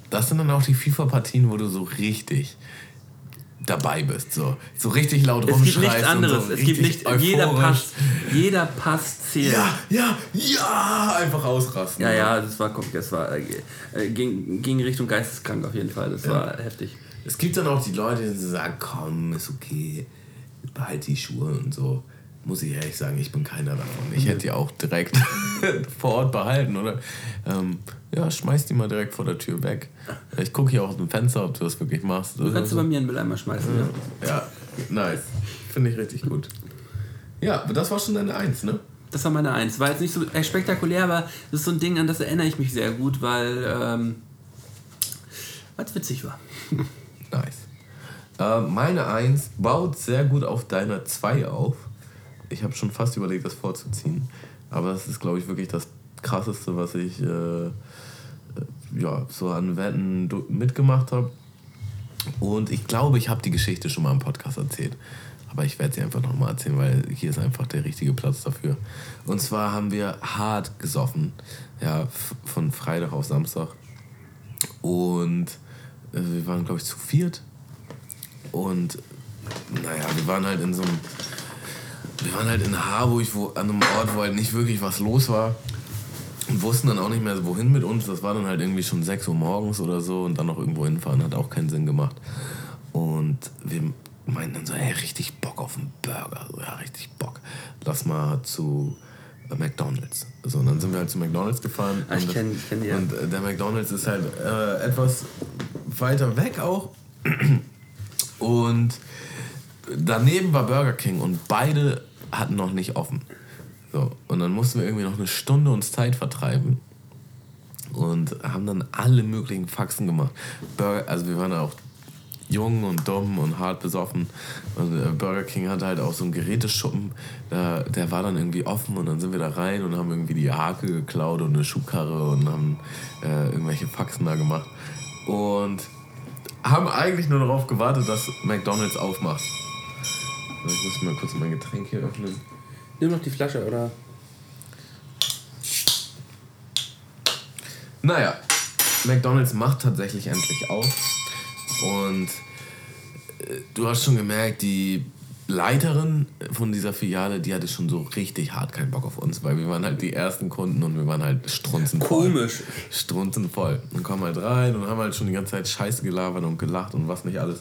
das sind dann auch die FIFA-Partien, wo du so richtig dabei bist. So, so richtig laut Es gibt nichts anderes. So es gibt nicht, jeder. Pass, jeder Pass zählt. Ja, ja, ja, einfach ausrasten. Ja, ja, das war, das war äh, äh, ging, ging Richtung geisteskrank auf jeden Fall. Das war heftig. Es gibt dann auch die Leute, die sagen, komm, ist okay, behalt die Schuhe und so. Muss ich ehrlich sagen, ich bin keiner davon. Ich hätte die auch direkt vor Ort behalten, oder? Ähm, ja, schmeiß die mal direkt vor der Tür weg. Ich gucke hier aus dem Fenster, ob du das wirklich machst. Du kannst du bei mir einen Mülleimer schmeißen, ja. Ja, nice. Finde ich richtig gut. Ja, aber das war schon deine Eins, ne? Das war meine Eins. War jetzt nicht so spektakulär, aber das ist so ein Ding, an das erinnere ich mich sehr gut, weil ähm, es witzig war. Nice. Äh, meine Eins baut sehr gut auf deiner Zwei auf. Ich habe schon fast überlegt, das vorzuziehen. Aber das ist, glaube ich, wirklich das Krasseste, was ich äh, äh, ja, so an Wetten mitgemacht habe. Und ich glaube, ich habe die Geschichte schon mal im Podcast erzählt. Aber ich werde sie einfach nochmal erzählen, weil hier ist einfach der richtige Platz dafür. Und zwar haben wir hart gesoffen. Ja, von Freitag auf Samstag. Und äh, wir waren, glaube ich, zu viert. Und naja, wir waren halt in so einem. Wir waren halt in Harburg, wo, an einem Ort, wo halt nicht wirklich was los war. Und wussten dann auch nicht mehr, wohin mit uns. Das war dann halt irgendwie schon 6 Uhr morgens oder so. Und dann noch irgendwo hinfahren hat auch keinen Sinn gemacht. Und wir meinten dann so, hey, richtig Bock auf einen Burger. So, ja, richtig Bock. Lass mal zu äh, McDonalds. So, und dann sind wir halt zu McDonalds gefahren. Ah, ich Und- kenn- ich kenn die, ja. Und äh, der McDonalds ist halt äh, etwas weiter weg auch. Und daneben war Burger King und beide hatten noch nicht offen. So, und dann mussten wir irgendwie noch eine Stunde uns Zeit vertreiben und haben dann alle möglichen Faxen gemacht. Burger, also wir waren auch jung und dumm und hart besoffen. Und äh, Burger King hatte halt auch so einen Geräteschuppen, da, der war dann irgendwie offen und dann sind wir da rein und haben irgendwie die Hake geklaut und eine Schubkarre und haben äh, irgendwelche Faxen da gemacht. Und haben eigentlich nur darauf gewartet, dass McDonalds aufmacht. Ich muss mal kurz mein Getränk hier öffnen. Nimm noch die Flasche, oder? Naja, McDonalds macht tatsächlich endlich auf. Und äh, du hast schon gemerkt, die Leiterin von dieser Filiale, die hatte schon so richtig hart keinen Bock auf uns, weil wir waren halt die ersten Kunden und wir waren halt strunzenvoll. Komisch. Strunzenvoll. Und kommen halt rein und haben halt schon die ganze Zeit Scheiße gelabert und gelacht und was nicht alles.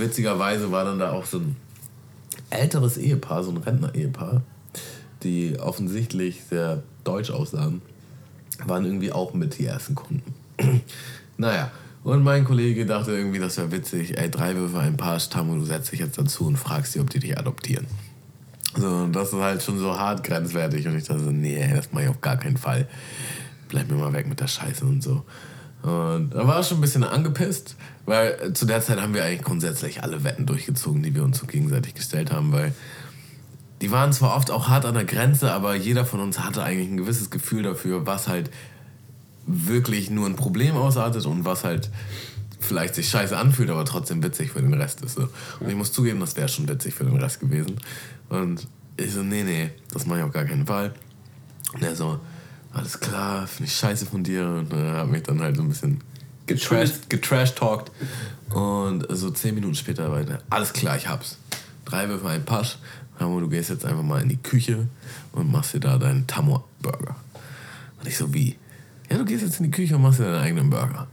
Witzigerweise war dann da auch so ein älteres Ehepaar, so ein Rentner-Ehepaar, die offensichtlich sehr deutsch aussahen, waren irgendwie auch mit die ersten Kunden. naja, und mein Kollege dachte irgendwie, das wäre witzig, ey, drei Würfe, ein Paar Stamm und du setzt dich jetzt dazu und fragst sie, ob die dich adoptieren. So, das ist halt schon so hart grenzwertig und ich dachte so, nee, das mache ich auf gar keinen Fall. Bleib mir mal weg mit der Scheiße und so. Und da war ich schon ein bisschen angepisst, weil zu der Zeit haben wir eigentlich grundsätzlich alle Wetten durchgezogen, die wir uns so gegenseitig gestellt haben, weil die waren zwar oft auch hart an der Grenze, aber jeder von uns hatte eigentlich ein gewisses Gefühl dafür, was halt wirklich nur ein Problem ausartet und was halt vielleicht sich scheiße anfühlt, aber trotzdem witzig für den Rest ist. So. Und ich muss zugeben, das wäre schon witzig für den Rest gewesen. Und ich so, nee, nee, das mache ich auf gar keinen Fall. Und er so, alles klar, finde ich scheiße von dir. Und er hat mich dann halt so ein bisschen getrash- getrash-talkt. Und so zehn Minuten später war er, alles klar, ich hab's. Drei Würfe, ein Pasch. Aber du gehst jetzt einfach mal in die Küche und machst dir da deinen Tammo-Burger. Und ich so, wie? Ja, du gehst jetzt in die Küche und machst dir deinen eigenen Burger.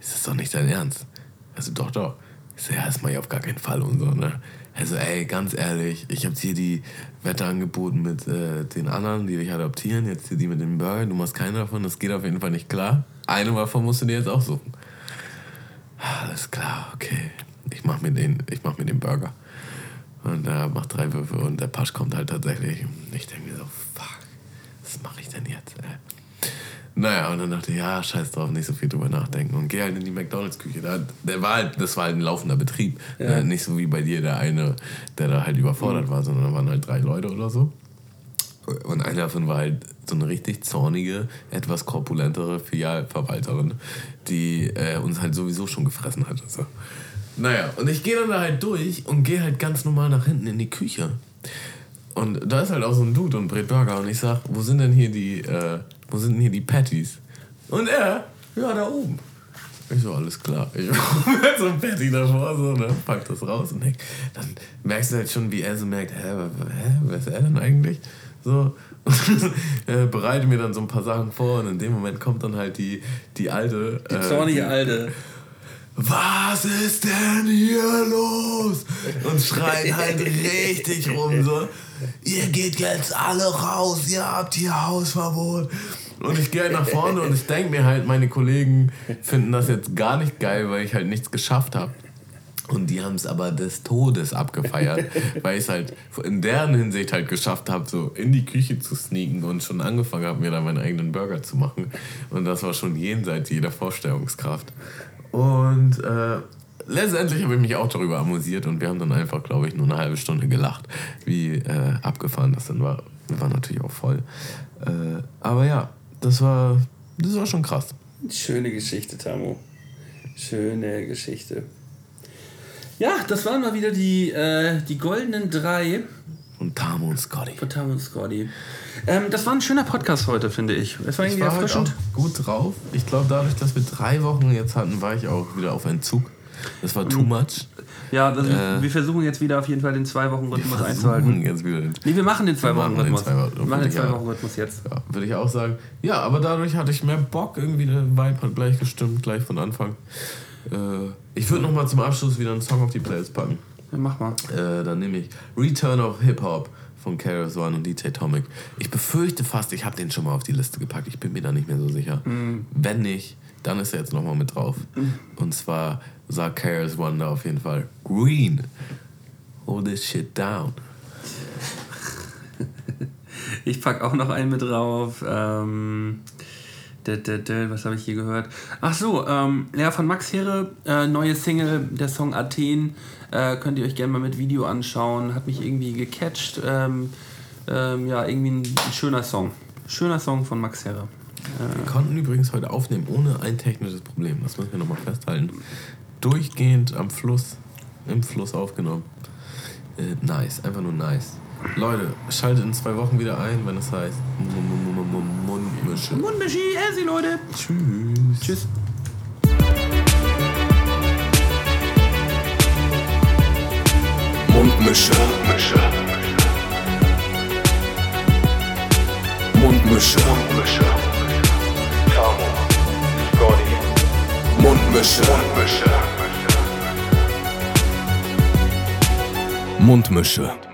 Ist das doch nicht dein Ernst? Also doch, doch. Ich so, ja, das mach ich auf gar keinen Fall und so, ne? Also, ey, ganz ehrlich, ich hab dir die Wette angeboten mit äh, den anderen, die dich adoptieren, jetzt hier die mit dem Burger, du machst keinen davon, das geht auf jeden Fall nicht klar. Eine davon musst du dir jetzt auch suchen. Alles klar, okay. Ich mach mir den, ich mach mir den Burger. Und er macht drei Würfe und der Pasch kommt halt tatsächlich. Ich denke mir so, fuck, was mache ich denn jetzt? Ey? Naja, und dann dachte ich, ja, scheiß drauf, nicht so viel drüber nachdenken. Und geh halt in die McDonalds-Küche. Da, der war halt, das war halt ein laufender Betrieb. Ja. Äh, nicht so wie bei dir der eine, der da halt überfordert war, sondern da waren halt drei Leute oder so. Und einer davon war halt so eine richtig zornige, etwas korpulentere Filialverwalterin, die äh, uns halt sowieso schon gefressen hat. So. Naja, und ich gehe dann da halt durch und gehe halt ganz normal nach hinten in die Küche. Und da ist halt auch so ein Dude und brät Burger und ich sag, wo sind denn hier die, äh, wo sind denn hier die Patties? Und er, ja, da oben. Ich so, alles klar. Ich hol so ein Patty davor, so, ne, pack das raus und denk, dann merkst du halt schon, wie er so merkt, hä, hä wer ist er denn eigentlich? So, äh, bereite mir dann so ein paar Sachen vor und in dem Moment kommt dann halt die, die alte. Die äh, zornige Alte. Was ist denn hier los? Und schreien halt richtig rum so, ihr geht jetzt alle raus, ihr habt hier Hausverbot. Und ich gehe halt nach vorne und ich denke mir halt, meine Kollegen finden das jetzt gar nicht geil, weil ich halt nichts geschafft habe. Und die haben es aber des Todes abgefeiert, weil ich es halt in deren Hinsicht halt geschafft habe, so in die Küche zu sneaken und schon angefangen habe, mir da meinen eigenen Burger zu machen. Und das war schon jenseits jeder Vorstellungskraft. Und äh, letztendlich habe ich mich auch darüber amüsiert und wir haben dann einfach, glaube ich, nur eine halbe Stunde gelacht, wie äh, abgefahren das dann war. Wir waren natürlich auch voll. Äh, aber ja, das war, das war schon krass. Schöne Geschichte, Tamo. Schöne Geschichte. Ja, das waren mal wieder die, äh, die goldenen drei Und Tamo und Scotty. von Tamo und Scotty. Ähm, das war ein schöner Podcast heute, finde ich. Es war Ich irgendwie war heute erfrischend. auch gut drauf. Ich glaube, dadurch, dass wir drei Wochen jetzt hatten, war ich auch wieder auf Entzug. Das war too much. Ja, das, Äh, wir versuchen jetzt wieder auf jeden Fall den Zwei-Wochen-Rhythmus Wir einzuhalten. jetzt wieder. Nee, wir machen den den Zwei-Wochen-Rhythmus. Zwei-Wochen- Wir machen den ja. Zwei-Wochen-Rhythmus jetzt. Ja, würde ich auch sagen. Ja, aber dadurch hatte ich mehr Bock. Irgendwie der Vibe hat gleich gestimmt, gleich von Anfang. Äh, ich würde noch mal zum Abschluss wieder einen Song auf die Playlist packen. Ja, mach mal. Äh, dann nehme ich Return of Hip Hop von Karis One und DJ Tomic. Ich befürchte fast, ich habe den schon mal auf die Liste gepackt. Ich bin mir da nicht mehr so sicher. Wenn nicht, dann ist er jetzt noch mal mit drauf. Und zwar sagt Karis One da auf jeden Fall Green. Hold this shit down. Ich pack auch noch einen mit drauf. Ähm, was habe ich hier gehört? Ach so, ähm, ja, von Max Herre, äh, neue Single, der Song Athen. Äh, könnt ihr euch gerne mal mit Video anschauen. Hat mich irgendwie gecatcht. Ähm, ähm, ja, irgendwie ein, ein, schöner Song. Schöner Song von Max Herre. Äh, wir konnten übrigens heute aufnehmen ohne ein technisches Problem. Das müssen wir nochmal festhalten. Durchgehend am Fluss, im Fluss aufgenommen. Äh, nice, einfach nur nice. Leute, schaltet in zwei Wochen wieder ein, wenn es heißt Mundmische. Mundmischi, Essi, Leute. Tschüss. Tschüss. Mundmische. Mundmische. Mundmische. Mundmische. Tamo. Scotty. Mundmische. Mundmische. Mundmische.